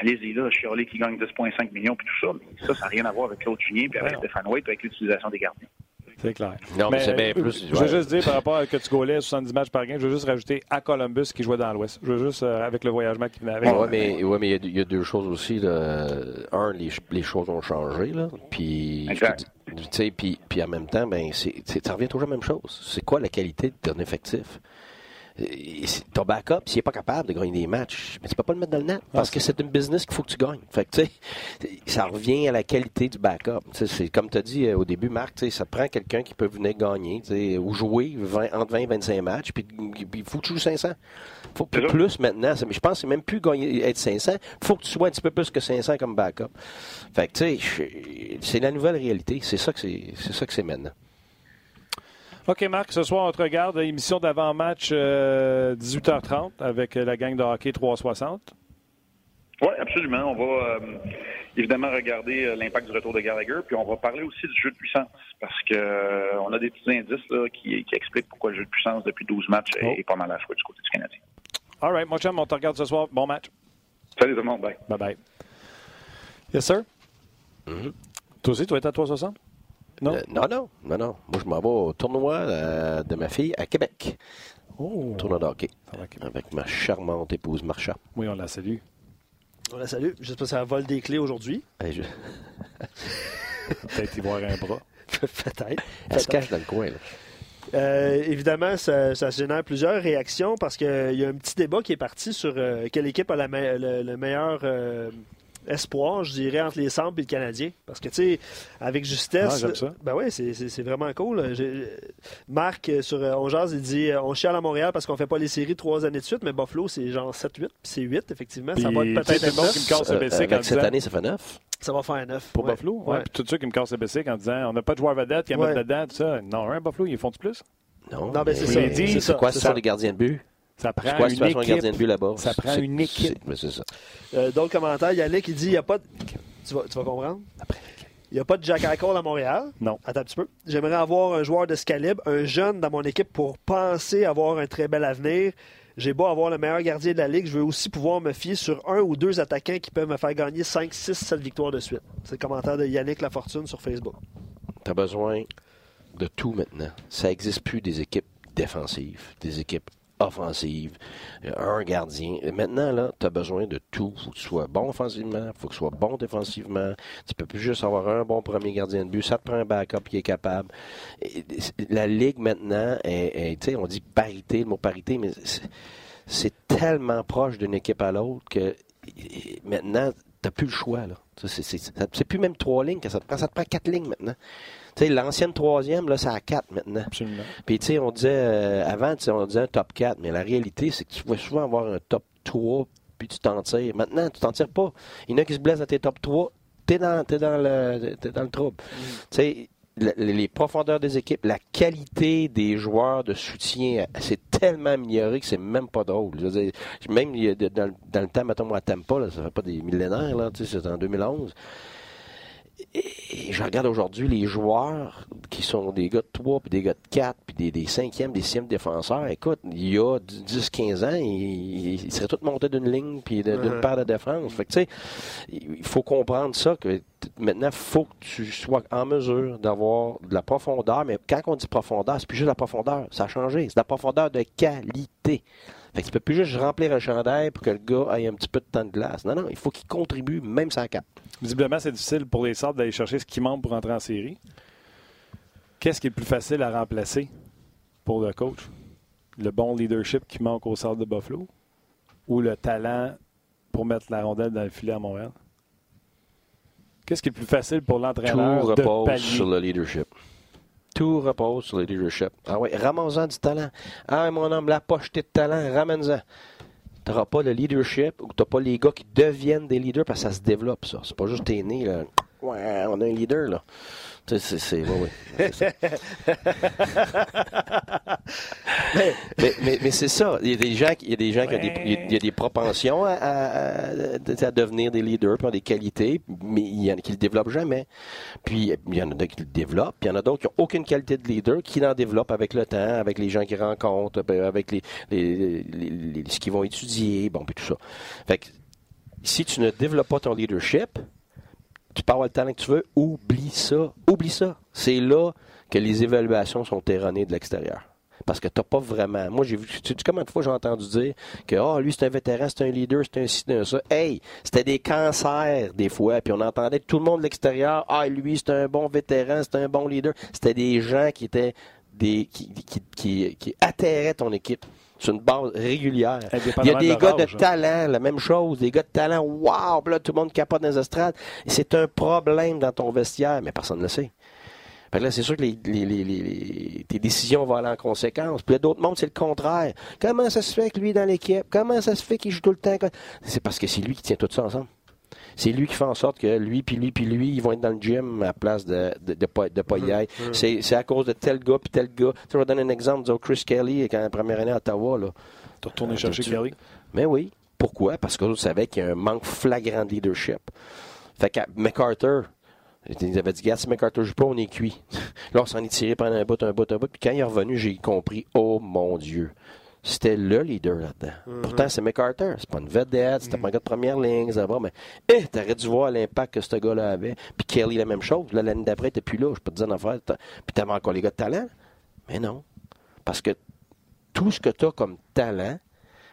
allez-y là, Chiolé qui gagne 2,5 millions puis tout ça, mais ça, ça n'a rien à voir avec Claude Junier puis avec Stéphane White puis avec l'utilisation des gardiens. C'est clair. Non, mais, c'est bien plus. Je veux juste dire par rapport à que tu gaulais 70 matchs par game, je veux juste rajouter à Columbus qui jouait dans l'Ouest. Je veux juste, euh, avec le voyagement qui venait avec. Oui, mais ouais, mais il y, a deux choses aussi. Là. Un, les, les, choses ont changé. Là. Puis, puis, puis en même temps, ben, ça revient toujours à la même chose. C'est quoi la qualité de ton effectif? Ton backup, s'il n'est pas capable de gagner des matchs, mais tu peux pas le mettre dans le net parce que c'est une business qu'il faut que tu gagnes. Fait que, ça revient à la qualité du backup. C'est comme tu as dit euh, au début, Marc, ça prend quelqu'un qui peut venir gagner ou jouer entre 20 et 25 matchs, puis il faut que tu joues 500. Il faut plus, plus maintenant. Mais je pense que c'est même plus gagner, être 500. Il faut que tu sois un petit peu plus que 500 comme backup. Fait que, tu sais, c'est la nouvelle réalité. C'est ça que c'est maintenant. OK, Marc, ce soir, on te regarde émission d'avant-match 18h30 euh, avec la gang de hockey 360. Oui, absolument. On va euh, évidemment regarder euh, l'impact du retour de Gallagher, puis on va parler aussi du jeu de puissance, parce que on a des petits indices qui, expliquent pourquoi le jeu de puissance depuis 12 matchs est, oh. pas mal à la fois du côté du Canadien. All right, mon chum, on te regarde ce soir. Bon match. Salut tout le monde. Bye. Bye-bye. Yes, sir? Toi aussi, tu vas être à 360? Non? Euh, non, non, non, non. Moi, je m'en vais au tournoi euh, de ma fille à Québec. Oh. Tournoi de hockey. Avec ma charmante épouse Marcha. Oui, on la salue. On la salue. J'espère que ça vole des clés aujourd'hui. Peut-être y voir un bras. Peut-être. Elle se cache dans le coin. Là. Euh, évidemment, ça, ça, génère plusieurs réactions parce qu'il y a un petit débat qui est parti sur quelle équipe a la le, meilleur espoir, je dirais, entre les Sables et le Canadien. Parce que, tu sais, avec justesse. Ah, ça. Ben oui, c'est vraiment cool. Marc, euh, sur euh, On il dit euh, on chiale à Montréal parce qu'on fait pas les séries trois années de suite, mais Buffalo, c'est genre 7-8, c'est 8, effectivement. ça va être peut-être un qui me casse le BC Cette année, ça fait 9. Ça va faire 9. Pour Buffalo? Ouais. Puis tout ça qui me casse le BC en disant on n'a pas de joueur vedette qui a ouais. dedans, tout ça. Non, un Buffalo, ils font du plus? Non. Non, ben c'est ça. C'est quoi, ça, les gardiens de but? Ça prend quoi, une équipe. de but là-bas? Ça prend une équipe. C'est ça. Euh, D'autres commentaires. Yannick, il dit il n'y a pas de... Tu vas, tu vas comprendre? Il n'y a pas de Jack Eichel à Montréal? Non. Attends un petit peu. J'aimerais avoir un joueur de ce calibre, un jeune dans mon équipe pour penser avoir un très bel avenir. J'ai beau avoir le meilleur gardien de la Ligue, je veux aussi pouvoir me fier sur un ou deux attaquants qui peuvent me faire gagner 5, 6, 7 victoires de suite. C'est le commentaire de Yannick Lafortune sur Facebook. Tu as besoin de tout maintenant. Ça n'existe plus des équipes défensives, des équipes offensive, un gardien. Maintenant, là, tu besoin de tout. faut que tu sois bon offensivement, faut que tu sois bon défensivement. Tu peux plus juste avoir un bon premier gardien de but. Ça te prend un backup qui est capable. la Ligue, maintenant, on dit parité, le mot parité, mais c'est tellement proche d'une équipe à l'autre que maintenant, T'as plus le choix, là. C'est plus même trois lignes que ça te prend. Ça te prend quatre lignes maintenant. Tu sais, l'ancienne troisième, là, c'est à quatre maintenant. Absolument. Puis, tu sais, on disait, euh, avant, on disait un top 4, mais la réalité, c'est que tu vas souvent avoir un top 3, puis tu t'en tires. Maintenant, tu t'en tires pas. Il y en a qui se blessent dans tes top 3, t'es dans, es dans, le, es dans le trouble. Mm. Tu sais, les profondeurs des équipes, la qualité des joueurs de soutien, c'est tellement amélioré que c'est même pas drôle. même dans, le temps, mettons, moi, à Tampa, là, ça fait pas des millénaires, là, c'est en 2011 et je regarde aujourd'hui les joueurs qui sont des gars de 3, puis des gars de 4, puis des, des 5e, des 6e défenseurs. Écoute, il y a 10-15 ans, ils, seraient tous montés d'une ligne puis d'une paire de défense. Fait que, tu sais, il faut comprendre ça, que maintenant, il faut que tu sois en mesure d'avoir de la profondeur. Mais quand on dit profondeur, c'est plus juste la profondeur. Ça a changé. C'est la profondeur de qualité. Fait que tu peux plus juste remplir un chandail pour que le gars ait un petit peu de temps de glace. Non, non, il faut qu'il contribue, même sans cap. Visiblement, c'est difficile pour les Sabres d'aller chercher ce qui manque pour entrer en série. Qu'est-ce qui est le plus facile à remplacer pour le coach? Le bon leadership qui manque au Sabres de Buffalo? Ou le talent pour mettre la rondelle dans le filet à Montréal? Qu'est-ce qui est le plus facile pour l'entraîneur de repose sur le leadership. Tout repose sur le leadership. Ah oui, ramène-en du talent. Ah, mon homme, la pocheté de talent, ramène-en tu n'auras pas le leadership ou tu n'as pas les gars qui deviennent des leaders parce que ça se développe, ça. C'est pas juste t'es né, là. Ouais, on a un leader, là. C'est, mais, c'est ça. Il y a des gens, il y a des gens qui ont des, il y a des propensions à, devenir des leaders, qui ont des qualités, mais il y en a qui le développent jamais. Puis il y en a qui le développent, puis il y en a d'autres qui n'ont aucune qualité de leader, qui en développent avec le temps, avec les gens qu'ils rencontrent, ben, avec les, ce qu'ils vont étudier, bon, puis tout ça. Fait que si tu ne développes pas ton leadership, tu peux avoir le talent que tu veux, oublie ça. Oublie ça. C'est là que les évaluations sont erronées de l'extérieur. Parce que tu n'as pas vraiment. Moi, j'ai vu. Tu sais combien de fois j'ai entendu dire que oh, lui, c'est un vétéran, c'est un leader, c'est un ci, c'est un ça. Hey, c'était des cancers des fois. Puis on entendait tout le monde de l'extérieur. Ah, lui, c'est un bon vétéran, c'est un bon leader. C'était des gens qui étaient des. qui, qui, qui, qui atterraient ton équipe sur une base régulière. Il y a des gars de hein. talent, la même chose, des gars de talent, wow, là, tout le monde capote dans les estrades. C'est un problème dans ton vestiaire, mais personne ne le sait. là, c'est sûr que les, tes décisions vont aller en conséquence. Puis d'autres mondes, c'est le contraire. Comment ça se fait que lui dans l'équipe? Comment ça se fait qu'il joue tout le temps? C'est parce que c'est lui qui tient tout ça ensemble. C'est lui qui fait en sorte que lui, puis lui, puis lui, ils vont être dans le gym à place de de, de, pas, de pas y aller. C'est à cause de tel gars, puis tel gars. Tu je vais donner un exemple. de Chris Kelly, quand la première année à Ottawa, là. Tu as retourné chercher Kelly? Mais oui. Pourquoi? Parce que savait savaient qu'il y a un manque flagrant de leadership. Fait que MacArthur, ils avaient dit, gars, si MacArthur joue pas, on est cuit. Là, on s'en est tiré pendant un bout, un bout, un bout. Puis quand il est revenu, j'ai compris, oh mon Dieu c'était le leader là-dedans. Mm-hmm. Pourtant, c'est McCarter. C'est pas une vedette, c'était mm-hmm. pas un gars de première ligne, ça va, mais eh, t'aurais dû voir l'impact que ce gars-là avait. Puis Kelly, la même chose. L'année d'après, t'es plus là, je peux te dire en affaire. Puis t'avais encore les gars de talent. Mais non. Parce que tout ce que tu as comme talent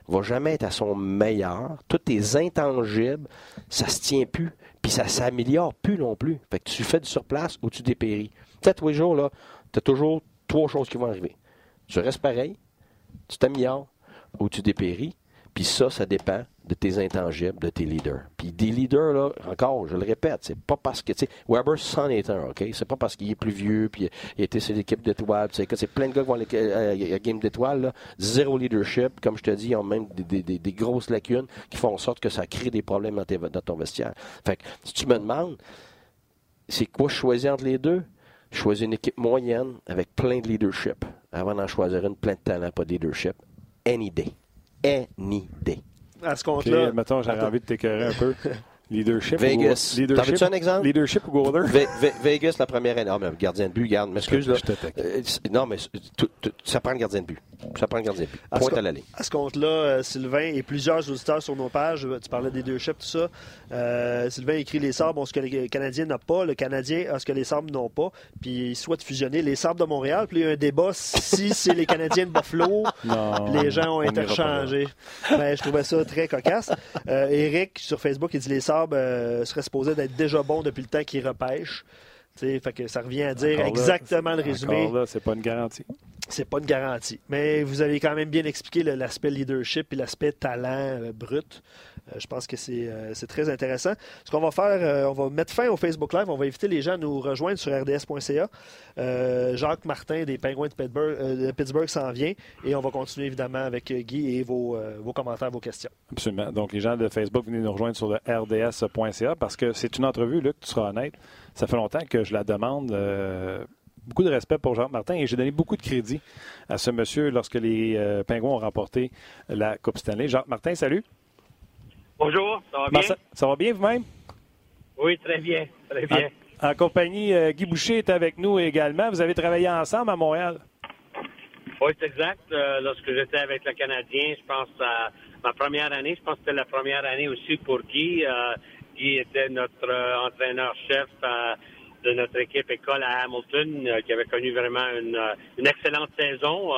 va jamais être à son meilleur. Tous tes intangibles, ça se tient plus. Puis ça s'améliore plus non plus. Fait que tu fais du surplace ou tu dépéris. Tu sais, tous les jours, là, tu as toujours trois choses qui vont arriver. Tu restes pareil, tu t'améliores ou tu dépéris. Puis ça, ça dépend de tes intangibles, de tes leaders. Puis des leaders, là, encore, je le répète, c'est pas parce que, tu sais, Weber, c'en est un, OK? C'est pas parce qu'il est plus vieux, puis il était sur l'équipe d'étoiles, tu sais, c'est plein de gars qui vont à la game d'étoiles. Zéro leadership, comme je te dis, ils ont même des, grosses lacunes qui font en sorte que ça crée des problèmes dans, dans ton vestiaire. Fait que, si tu me demandes, c'est quoi choisir entre les deux? Choisis une équipe moyenne avec plein de leadership avant d'en choisir une plein de talent, pas de leadership. Any day. Any day. À ce compte-là. mettons, j'aurais envie de t'écœurer un peu. Leadership Vegas. Ou, leadership, un exemple? Leadership ou Golder? Vegas, la première année. Non, mais gardien de but, garde, m'excuse. Euh, non, mais ça prend le gardien de but. Ça prend le gardien de. Point à, l'aller. À ce compte-là, euh, Sylvain et plusieurs auditeurs sur nos pages, euh, tu parlais des leadership, tout ça. Euh, Sylvain écrit les sabres ont ce que les Canadiens n'ont pas, le Canadien a ce que les sabres n'ont pas, puis il souhaite fusionner les sabres de Montréal. Puis il y a un débat si c'est les Canadiens de Buffalo. Non, les gens ont interchangé. Ben, je trouvais ça très cocasse. Euh, Eric, sur Facebook, il dit les sabres euh, seraient supposés d'être déjà bons depuis le temps qu'ils repêchent. Fait que ça revient à dire exactement le résumé. C'est pas une garantie. C'est pas une garantie. Mais vous avez quand même bien expliqué l'aspect leadership et l'aspect talent brut. Je pense que c'est très intéressant. Ce qu'on va faire, on va mettre fin au Facebook Live. On va inviter les gens à nous rejoindre sur rds.ca. Jacques Martin des Penguins de Pittsburgh, s'en vient et on va continuer évidemment avec Guy et vos, vos commentaires, vos questions. Absolument. Donc, les gens de Facebook, venez nous rejoindre sur le rds.ca parce que c'est une entrevue, Luc, tu seras honnête. Ça fait longtemps que je la demande beaucoup de respect pour Jacques Martin et j'ai donné beaucoup de crédit à ce monsieur lorsque les euh, Pingouins ont remporté la Coupe Stanley. Jacques Martin, salut. Bonjour, ça va bien? Ça, va bien vous-même? Oui, très bien, très bien. En, compagnie, euh, Guy Boucher est avec nous également. Vous avez travaillé ensemble à Montréal? Oui, c'est exact. Euh, lorsque j'étais avec le Canadien, je pense à ma première année, je pense que c'était la première année aussi pour Guy. Guy était notre entraîneur-chef de notre équipe école à Hamilton, euh, qui avait connu vraiment une, euh, une excellente saison.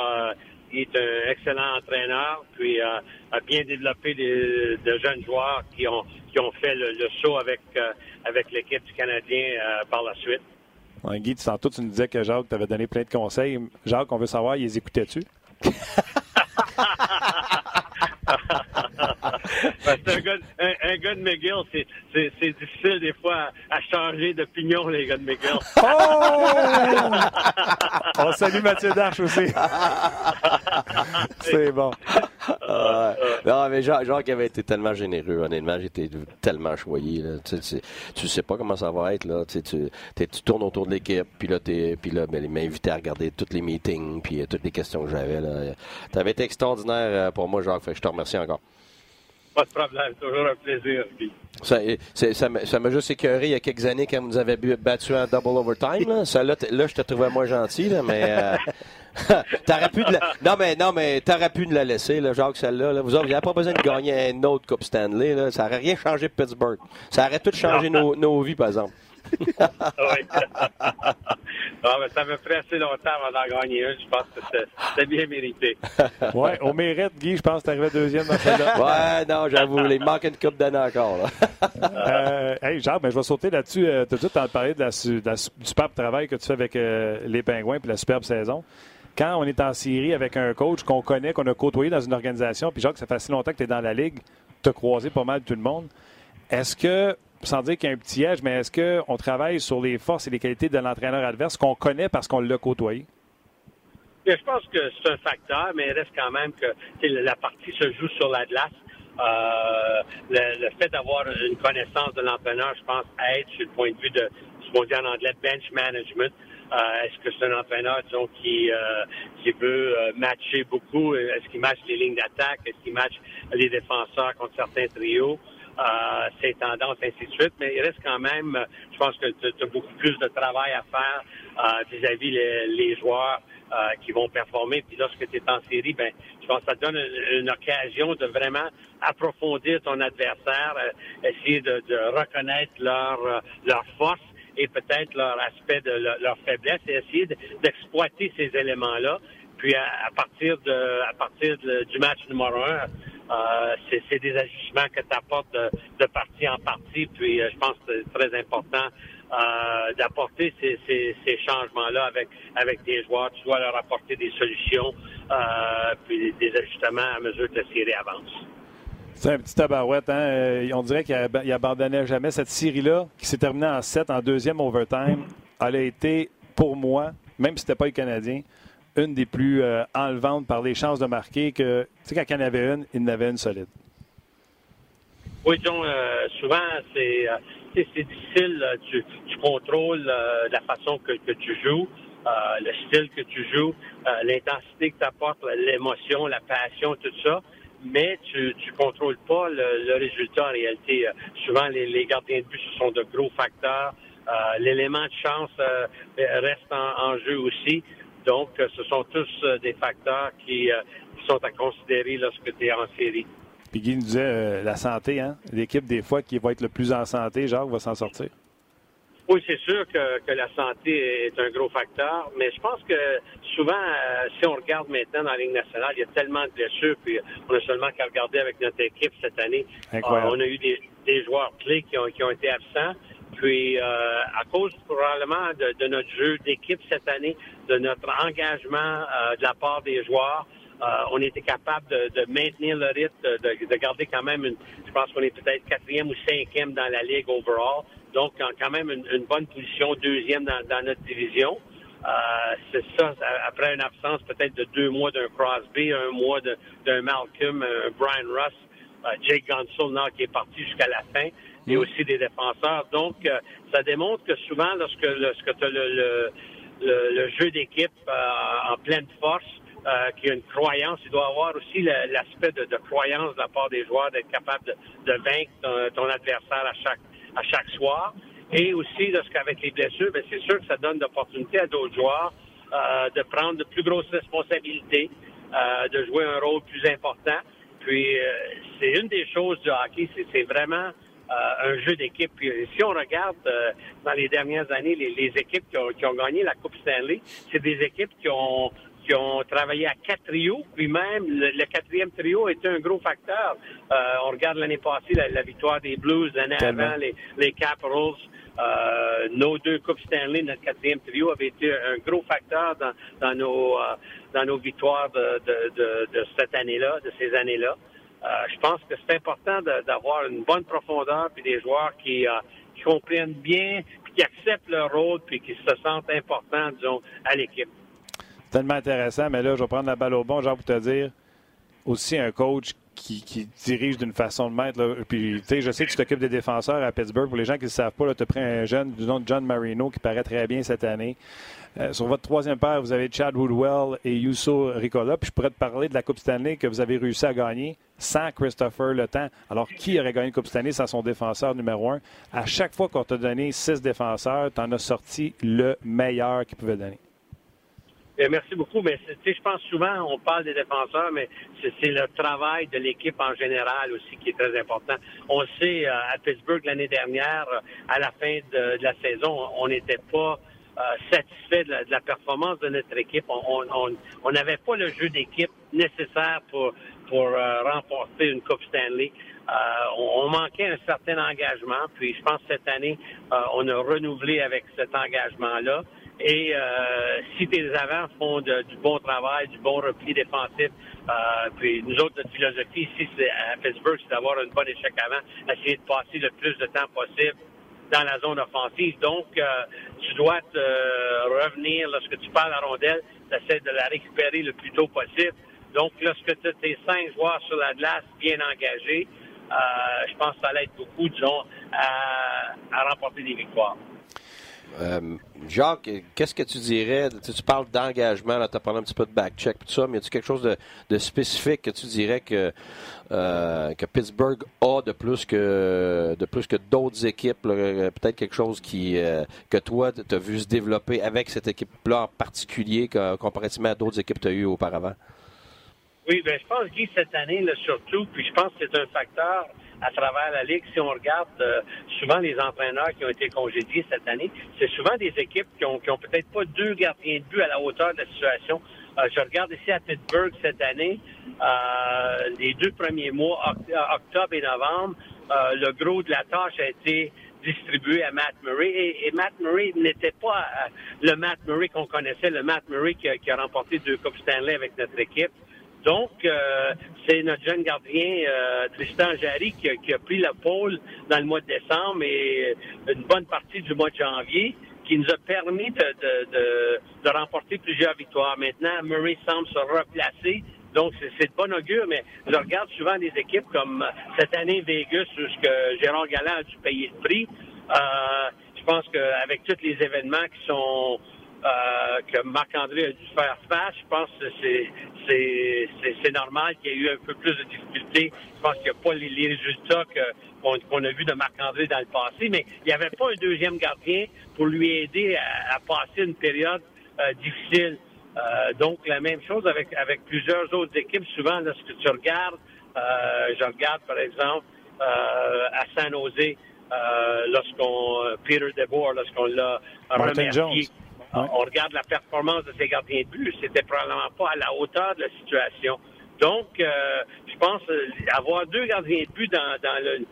Euh, il est un excellent entraîneur, puis a bien développé des, de jeunes joueurs qui ont qui ont fait le, saut avec avec l'équipe du Canadien par la suite. Ouais, Guy, tantôt, tu nous disais que Jacques t'avait donné plein de conseils. Jacques, on veut savoir, ils écoutaient-tu? c'est un, gars, un, gars de McGill, c'est difficile des fois à, changer d'opinion, les gars de McGill. Oh! On salue Mathieu Darche aussi. c'est bon. non, mais Jacques, avait été tellement généreux, honnêtement. J'étais tellement choyé. Tu, tu, sais pas comment ça va être. Là. Tu, tu, tu tournes autour de l'équipe, puis là, puis là ben, il m'a invité à regarder tous les meetings, puis euh, toutes les questions que j'avais. Tu avais été extraordinaire euh, pour moi, Jacques. je te remercie encore. Pas de problème, toujours un plaisir. Ça, m'a juste écœuré il y a quelques années quand vous nous avez battu en double overtime. Là, ça, là, je te trouvais moins gentil, là, mais euh, t'aurais pu de la... non mais non mais t'aurais pu de la laisser, là, Jacques, celle-là. Là. Vous n'avez pas besoin de gagner un autre Coupe Stanley. Là. Ça n'aurait rien changé Pittsburgh. Ça aurait tout changé nos, nos vies, par exemple. Oui. non, mais ça me ferait assez longtemps avant d'en gagner un. Je pense que c'est bien mérité. oui, au mérite, Guy, je pense que tu arrivé deuxième dans celle-là. ouais, non, j'avoue, il manque une coupe d'année encore. euh, hey, Jacques, ben, je vais sauter là-dessus. Euh, tu as tout parlé de la, de la, du superbe travail que tu fais avec euh, les Pingouins et la superbe saison quand on est en série avec un coach qu'on connaît, qu'on a côtoyé dans une organisation, puis Jacques, ça fait assez longtemps que tu es dans la ligue, tu as croisé pas mal tout le monde. Est-ce que sans dire qu'il y a un petit âge, mais est-ce qu'on travaille sur les forces et les qualités de l'entraîneur adverse qu'on connaît parce qu'on l'a côtoyé? je pense que c'est un facteur, mais il reste quand même que la partie se joue sur la glace. Euh, le, fait d'avoir une connaissance de l'entraîneur, je pense, aide sur le point de vue de ce qu'on dit en anglais bench management. Euh, est-ce que c'est un entraîneur, disons, qui, euh, qui veut matcher beaucoup? Est-ce qu'il matche les lignes d'attaque? Est-ce qu'il matche les défenseurs contre certains trios? Euh, ses tendances, ainsi de suite. Mais il reste quand même, je pense que tu as beaucoup plus de travail à faire euh, vis-à-vis les, joueurs euh, qui vont performer. Puis lorsque tu es en série, ben, je pense que ça te donne une, occasion de vraiment approfondir ton adversaire, euh, essayer de, reconnaître leur, leur force et peut-être leur aspect de leur, faiblesse et essayer d'exploiter ces éléments-là. Puis à, partir de à partir du match numéro un, euh, c'est des ajustements que tu apportes de, partie en partie. Puis euh, je pense que c'est très important euh, d'apporter ces, changements-là avec, avec des joueurs. Tu dois leur apporter des solutions, puis des ajustements à mesure que la série avance. C'est un petit tabarouette. Hein? On dirait qu'il abandonnait jamais cette série-là, qui s'est terminée en 7 en deuxième overtime. Elle a été, pour moi, même si ce n'était pas le Canadien, une des plus euh, enlevantes par les chances de marquer que, tu sais, quand il en avait une, il en avait une solide. Oui, John, euh, souvent, c'est euh, difficile. Tu, contrôles la façon que, tu joues, le style que tu joues, l'intensité que tu apportes, l'émotion, la passion, tout ça. Mais tu ne contrôles pas le, résultat en réalité. souvent, les, gardiens de but, ce sont de gros facteurs. L'élément de chance reste en, jeu aussi. Donc, euh, ce sont tous euh, des facteurs euh, qui, sont à considérer lorsque tu es en série. Puis Guy nous disait la santé, hein? L'équipe, des fois, qui va être le plus en santé, Jacques, va s'en sortir. Oui, c'est sûr que, la santé est un gros facteur, mais je pense que souvent, si on regarde maintenant dans la Ligue nationale, il y a tellement de blessures, puis on a seulement qu'à regarder avec notre équipe cette année. on a eu des, joueurs clés qui ont, qui ont été absents. Puis, euh, à cause probablement de, notre jeu d'équipe cette année, de notre engagement euh, de la part des joueurs, on était capable de, maintenir le rythme, de, garder quand même une, je pense qu'on est peut-être quatrième ou cinquième dans la ligue overall. Donc, quand même une, bonne position, deuxième dans, notre division. c'est ça, après une absence peut-être de deux mois d'un Crosby, un mois d'un Malcolm, un Brian Russ, Jake Gonsall, qui est parti jusqu'à la fin et aussi des défenseurs. Donc, euh, ça démontre que souvent, lorsque, lorsque tu as le, le, jeu d'équipe euh, en pleine force, euh, qu'il a une croyance, il doit avoir aussi l'aspect de, croyance de la part des joueurs d'être capable de, vaincre ton, adversaire à chaque, à chaque soir. Et aussi, lorsqu'avec les blessures, ben, c'est sûr que ça donne l'opportunité à d'autres joueurs de prendre de plus grosses responsabilités, de jouer un rôle plus important. Puis, c'est une des choses du hockey, c'est vraiment euh, un jeu d'équipe. Si on regarde euh, dans les dernières années les, équipes qui ont, gagné la Coupe Stanley, c'est des équipes qui ont qui ont travaillé à quatre trios, puis même le, quatrième trio était un gros facteur. Euh, on regarde l'année passée la, victoire des Blues, l'année avant les, les Capitals. nos deux Coupes Stanley, notre quatrième trio avait été un gros facteur dans, dans nos dans nos victoires de, de, de cette année-là, de ces années-là. Euh, je pense que c'est important d'avoir une bonne profondeur puis des joueurs qui, euh, qui comprennent bien, puis qui acceptent leur rôle, puis qui se sentent importants, disons, à l'équipe. Tellement intéressant, mais là, je vais prendre la balle au bon, genre pour te dire, aussi un coach qui, dirige d'une façon de mettre. Puis, je sais que tu t'occupes des défenseurs à Pittsburgh. Pour les gens qui ne savent pas, tu as pris un jeune du nom de John Marino qui paraît très bien cette année. Euh, sur votre troisième paire, vous avez Chad Woodwell et Yusso Ricola. Puis je pourrais te parler de la Coupe Stanley que vous avez réussi à gagner sans Christopher Le Temps. Alors, qui aurait gagné la Coupe Stanley sans son défenseur numéro un? À chaque fois qu'on t'a donné six défenseurs, tu en as sorti le meilleur qu'il pouvait donner. Eh, merci beaucoup. Mais je pense souvent, on parle des défenseurs, mais c'est le travail de l'équipe en général aussi qui est très important. On sait, euh, à Pittsburgh l'année dernière, à la fin de la saison, on n'était pas euh, satisfait de la, performance de notre équipe. On n'avait pas le jeu d'équipe nécessaire pour, pour euh, remporter une Coupe Stanley. Euh, on, manquait un certain engagement, puis je pense que cette année, on a renouvelé avec cet engagement-là. Et si tes avants font du bon travail, du bon repli défensif, puis nous autres, notre philosophie ici à Pittsburgh, c'est d'avoir une bonne échec avant, essayer de passer le plus de temps possible dans la zone offensive. Donc, euh, tu dois te euh, revenir lorsque tu à la rondelle, tu essaies de la récupérer le plus tôt possible. Donc, lorsque tu as tes cinq joueurs sur la glace bien engagés, euh, je pense que ça être beaucoup, disons, à remporter des victoires. Euh, Jacques, qu'est-ce que tu dirais? Tu, parles d'engagement, tu as parlé un petit peu de back-check, tout ça, mais y a-tu quelque chose de, spécifique que tu dirais que, euh, que Pittsburgh a de plus que de plus que d'autres équipes? Euh, peut-être quelque chose qui que toi, tu as vu se développer avec cette équipe-là en particulier, comparativement à d'autres équipes que tu as eues auparavant? Oui, bien, je pense, Guy, cette année, surtout, puis je pense que c'est un facteur à travers la Ligue. Si on regarde euh, souvent les entraîneurs qui ont été congédiés cette année, c'est souvent des équipes qui ont, qui ont peut-être pas deux gardiens de but à la hauteur de la situation. Euh, je regarde ici à Pittsburgh cette année, euh, les deux premiers mois, octobre et novembre, le gros de la tâche a été distribué à Matt Murray. Et, Matt Murray n'était pas le Matt Murray qu'on connaissait, le Matt Murray qui a, qui a remporté deux Coupes Stanley avec notre équipe. Donc, euh, c'est notre jeune gardien, euh, Tristan Jarry, qui a, pris la pôle dans le mois de décembre et une bonne partie du mois de janvier, qui nous a permis de, remporter plusieurs victoires. Maintenant, Murray semble se replacer. Donc, c'est de bon augure, mais je regarde souvent des équipes comme cette année Vegas, où que Gérard Galland a dû payer le prix. Euh, je pense qu'avec tous les événements qui sont euh, que Marc-André a dû faire face. Je pense que c'est normal qu'il y ait eu un peu plus de difficultés. Je pense qu'il n'y a pas les, résultats qu'on a vus de Marc-André dans le passé, mais il n'y avait pas un deuxième gardien pour lui aider à, passer une période euh, difficile. Euh, donc, la même chose avec, avec plusieurs autres équipes. Souvent, lorsque tu regardes, je regarde, par exemple, à San Jose, lorsqu'on Peter DeBoer, lorsqu'on l'a remercié. On regarde la performance de ces gardiens de but, c'était probablement pas à la hauteur de la situation. Donc, euh, je pense euh, avoir deux gardiens de but dans, le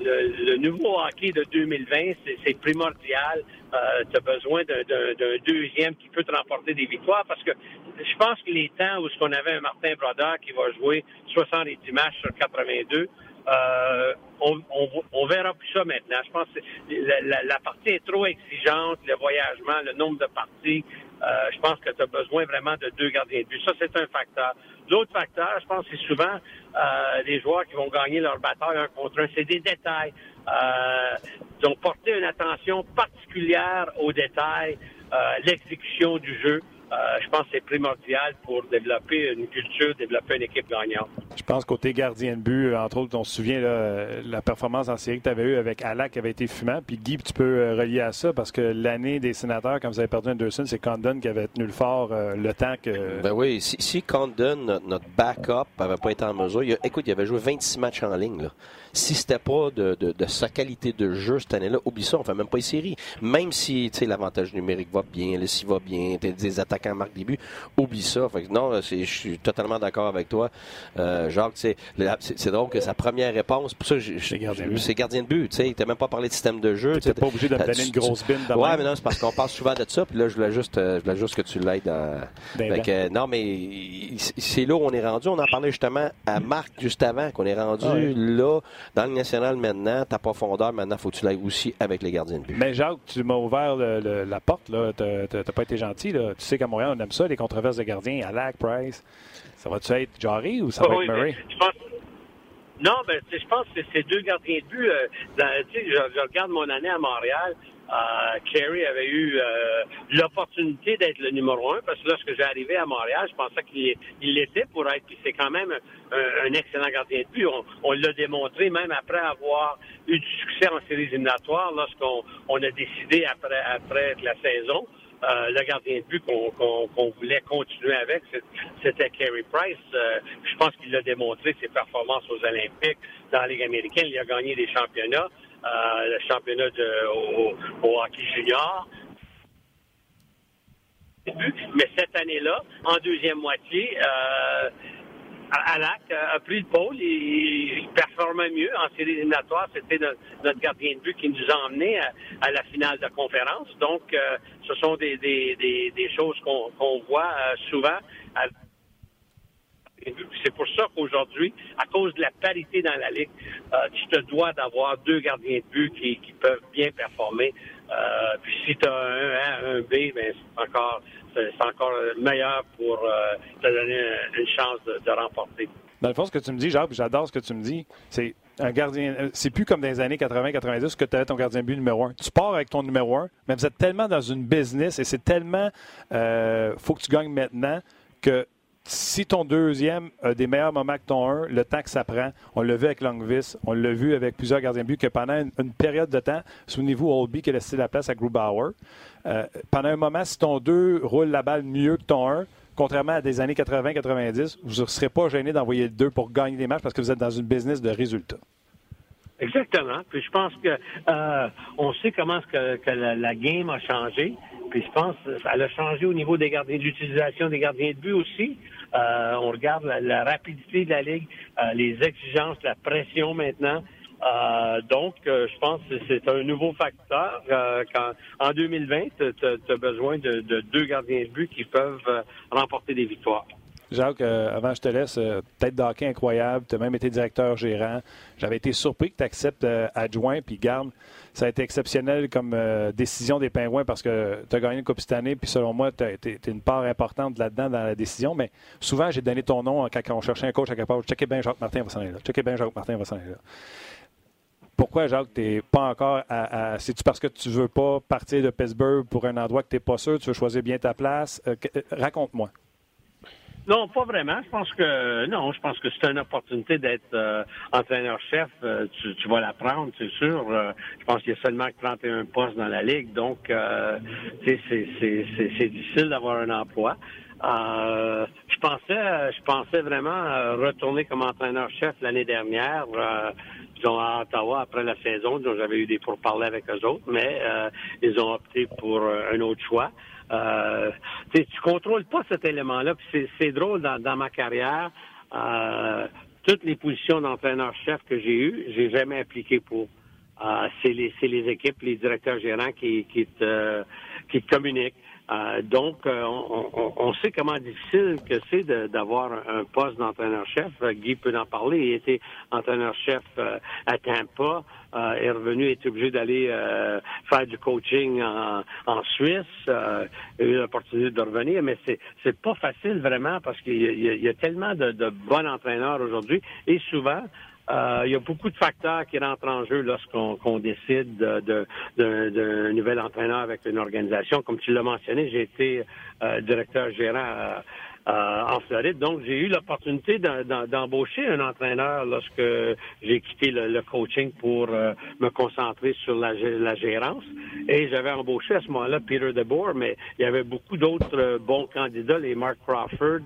le, nouveau hockey de 2020, c'est primordial. Euh, tu as besoin d'un deuxième qui peut te remporter des victoires parce que je pense que les temps où ce qu'on avait un Martin Brodeur qui va jouer 70 matchs sur 82, euh, on, on, verra plus ça maintenant. Je pense que la, la, partie est trop exigeante, le voyagement, le nombre de parties. Euh, je pense que tu as besoin vraiment de deux gardiens de but. Ça, c'est un facteur. L'autre facteur, je pense, c'est souvent euh, les joueurs qui vont gagner leur bataille un contre un. C'est des détails. Ils ont porté une attention particulière aux détails, l'exécution du jeu. Euh, je pense que c'est primordial pour développer une culture, développer une équipe gagnante. Je pense côté gardien de but, entre autres, on se souvient la performance en série que tu avais eue avec Alak qui avait été fumant. Puis Guy, tu peux euh, relier à ça parce que l'année des sénateurs, quand vous avez perdu Anderson, c'est Condon qui avait tenu le fort euh, le temps que. Ben oui, si, si Condon, notre, backup, n'avait pas été en mesure, écoute, il avait joué 26 matchs en ligne. Là si c'était pas de, sa qualité de jeu cette année-là, oublie ça, on fait même pas les séries. Même si l'avantage numérique va bien, le si va bien, des attaquants marquent des buts, oublie ça. Fait non, je suis totalement d'accord avec toi. Euh, Jacques, c'est drôle que sa première réponse, pour ça, c'est gardien de but. Tu n'as même pas parlé de système de jeu. Tu pas obligé de me donner une grosse bine Ouais, mais non, c'est parce qu'on parle souvent de ça. Puis là, je voulais juste, euh, je voulais juste que tu l'aides. Ben, ben. non, mais c'est là où on est rendu. On en parlait justement à Marc juste avant, qu'on est rendu ah là dans le national maintenant, ta profondeur, maintenant, faut que tu l'ailles aussi avec les gardiens de but. Mais Jacques, tu m'as ouvert la porte. Tu n'as pas été gentil. Là. Tu sais qu'à Montréal, on aime ça, les controverses de gardiens. à Alak, Price. Ça va-tu être Jarry ou ça va être Murray? Non, ben, je pense que ces deux gardiens de but, euh, je, je, regarde mon année à Montréal, euh, Kerry avait eu euh, l'opportunité d'être le numéro un parce que lorsque j'ai arrivé à Montréal, je pensais qu'il l'était pour être. Puis c'est quand même un, excellent gardien de but. On, l'a démontré même après avoir eu du succès en séries éliminatoires lorsqu'on on a décidé après, après la saison. Euh, le gardien de but qu'on voulait continuer avec, c'était Kerry Price. Euh, je pense qu'il a démontré ses performances aux Olympiques dans la Ligue américaine. Il a gagné des championnats. Euh, le championnat de, au, hockey junior. Mais cette année-là, en deuxième moitié, euh, Alak a pris le pôle, il, il performait mieux en série éliminatoire. C'était notre, gardien de but qui nous a emmenés à, la finale de conférence. Donc, euh, ce sont des, des, des, choses qu'on voit souvent. C'est pour ça qu'aujourd'hui, à cause de la parité dans la Ligue, euh, tu te dois d'avoir deux gardiens de but qui, peuvent bien performer. Euh, puis si tu as un A, un B, ben, c'est encore, c'est encore meilleur pour euh, te donner une chance de, remporter. Dans le fond, ce que tu me dis, Jacques, j'adore ce que tu me dis, c'est un gardien. C'est plus comme dans les années 80-90 que tu avais ton gardien but numéro un. Tu pars avec ton numéro un, mais vous êtes tellement dans une business et c'est tellement. Euh, faut que tu gagnes maintenant que si ton deuxième a des meilleurs moments que ton un, le temps que ça prend, on l'a vu avec Longvis, on l'a vu avec plusieurs gardiens de but, que pendant une, période de temps, souvenez-vous, Oldby qui a laissé la place à Grubauer, euh, pendant un moment, si ton 2 roule la balle mieux que ton 1, contrairement à des années 80-90, vous ne serez pas gêné d'envoyer le 2 pour gagner des matchs parce que vous êtes dans une business de résultats. Exactement. Puis je pense que euh, on sait comment que, la, game a changé. Puis je pense qu'elle a changé au niveau des gardiens d'utilisation des gardiens de but aussi. Euh, on regarde la, rapidité de la ligue, euh, les exigences, la pression maintenant. Euh, donc, je pense que c'est un nouveau facteur. quand, en 2020, tu as, besoin de, deux gardiens de but qui peuvent remporter des victoires. Jacques, avant je te laisse, tête d'hockey incroyable, tu as même été directeur gérant. J'avais été surpris que tu acceptes adjoint, puis garde ça a été exceptionnel comme euh, décision des Pingouins parce que tu as gagné une Coupe cette année, puis selon moi, tu es, une part importante là-dedans dans la décision. Mais souvent, j'ai donné ton nom quand on cherchait un coach à part. Checkez bien Jacques Martin va s'en bien Jacques Martin va s'en aller là. Pourquoi, Jacques, tu n'es pas encore à. C'est-tu parce que tu veux pas partir de Pittsburgh pour un endroit que tu n'es pas sûr, tu veux choisir bien ta place? Euh, euh, raconte-moi. Non, pas vraiment. Je pense que non, je pense que c'est une opportunité d'être euh, entraîneur-chef. Euh, tu, vas la prendre, c'est sûr. Euh, je pense qu'il y a seulement 31 postes dans la ligue, donc c'est difficile d'avoir un emploi. je pensais, je pensais vraiment retourner comme entraîneur-chef l'année dernière. à Ottawa après la saison, dont j'avais eu des pourparlers avec eux autres, mais ils ont opté pour un autre choix. Euh, tu contrôles pas cet élément-là. C'est drôle dans, ma carrière. Euh, toutes les positions d'entraîneur-chef que j'ai eues, j'ai jamais appliqué pour. c'est les, les équipes, les directeurs gérants qui, qui, te, qui te communiquent. Euh, donc, euh, on, on, sait comment difficile que c'est d'avoir un poste d'entraîneur-chef. Euh, Guy peut en parler. Il était entraîneur-chef à Tampa. est revenu, est obligé d'aller faire du coaching en, en Suisse. il a eu l'opportunité de revenir, mais c'est c'est pas facile vraiment parce qu'il y, y, a tellement de, de bons entraîneurs aujourd'hui et souvent euh, il y a beaucoup de facteurs qui rentrent en jeu lorsqu'on décide d'un nouvel entraîneur avec une organisation. Comme tu l'as mentionné, j'ai été euh, directeur gérant euh, en Floride. Donc, j'ai eu l'opportunité d'embaucher un entraîneur lorsque j'ai quitté le, coaching pour me concentrer sur la, gérance. Et j'avais embauché à ce moment-là Peter DeBoer, mais il y avait beaucoup d'autres bons candidats, les Mark Crawford,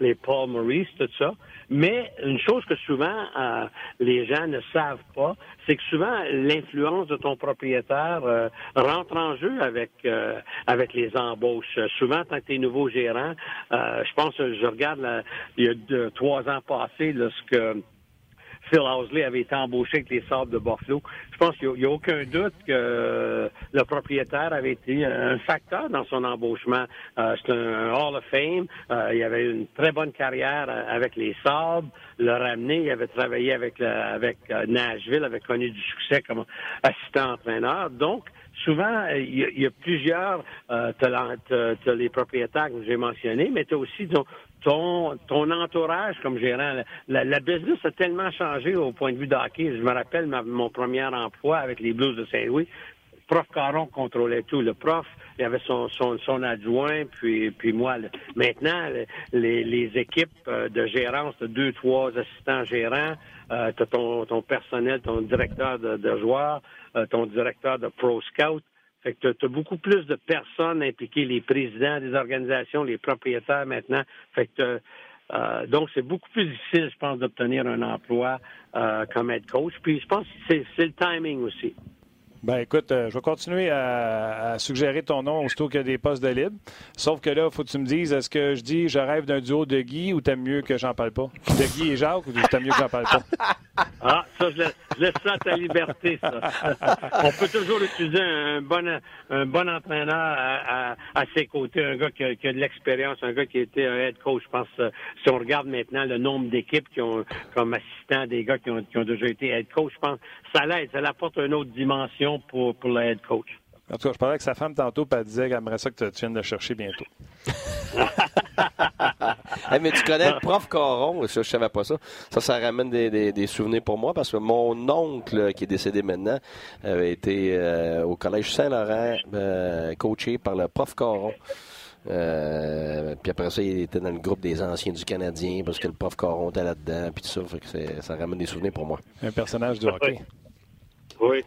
les Paul Maurice, tout ça. Mais une chose que souvent euh, les gens ne savent pas, c'est que souvent l'influence de ton propriétaire euh, rentre en jeu avec euh, avec les embauches. Souvent, tant que tu es nouveau gérant, je pense, je regarde il y a deux, trois ans passés, lorsque Phil Housley avait été embauché avec les Sables de Buffalo. Je pense qu'il n'y a, aucun doute que le propriétaire avait été un facteur dans son embauchement. Euh, c'est un Hall of Fame. Euh, il avait une très bonne carrière avec les Sables. Le ramené, il avait travaillé avec, avec euh, Nashville, avait connu du succès comme assistant entraîneur. Donc, souvent, il y, a, plusieurs, euh, tu as, les propriétaires que j'ai mentionnés, mais tu as aussi ton, entourage comme gérant. La, la, business a tellement changé au point de vue d'hockey. Je me rappelle mon premier emploi avec les Blues de Saint-Louis. Prof Caron contrôlait tout. Le prof, il y avait son, adjoint, puis, puis moi. Maintenant, les, équipes euh, de gérance, de deux, trois assistants gérants, euh, as ton, personnel, ton directeur de, joueurs, euh, ton directeur de Pro Scout. Fait que tu as beaucoup plus de personnes impliquées, les présidents des organisations, les propriétaires maintenant. Fait euh, donc, c'est beaucoup plus difficile, je pense, d'obtenir un emploi comme head coach. Puis, je pense que c'est le timing aussi. Ben écoute, euh, je vais continuer à, suggérer ton nom aussitôt qu'il y a des postes de libre. Sauf que là, il faut que tu me dises, est-ce que je dis je rêve d'un duo de Guy ou t'aimes mieux que j'en parle pas? De Guy et Jacques ou t'aimes mieux que j'en parle pas? Ah, ça, je laisse, ça à ta liberté, ça. On peut toujours utiliser un bon, un bon entraîneur à, ses côtés, un gars qui a, de l'expérience, un gars qui a été un head coach. Je pense, euh, si on regarde maintenant le nombre d'équipes qui ont comme assistant des gars qui ont, qui ont déjà été head coach, je pense ça l'aide, ça apporte une autre dimension pour, pour le head coach. En tout cas, je parlais avec sa femme tantôt, puis elle disait qu'elle aimerait ça que tu viennes le chercher bientôt. mais tu connais le prof Caron, ça, je savais pas ça. Ça, ça ramène des, des, souvenirs pour moi parce que mon oncle, qui est décédé maintenant, avait été euh, au Collège Saint-Laurent, euh, coaché par le prof Caron. Euh, puis après ça, il était dans le groupe des anciens du Canadien parce que le prof Caron était là-dedans, puis tout ça. Fait que ça ramène des souvenirs pour moi. Un personnage de hockey. Oui.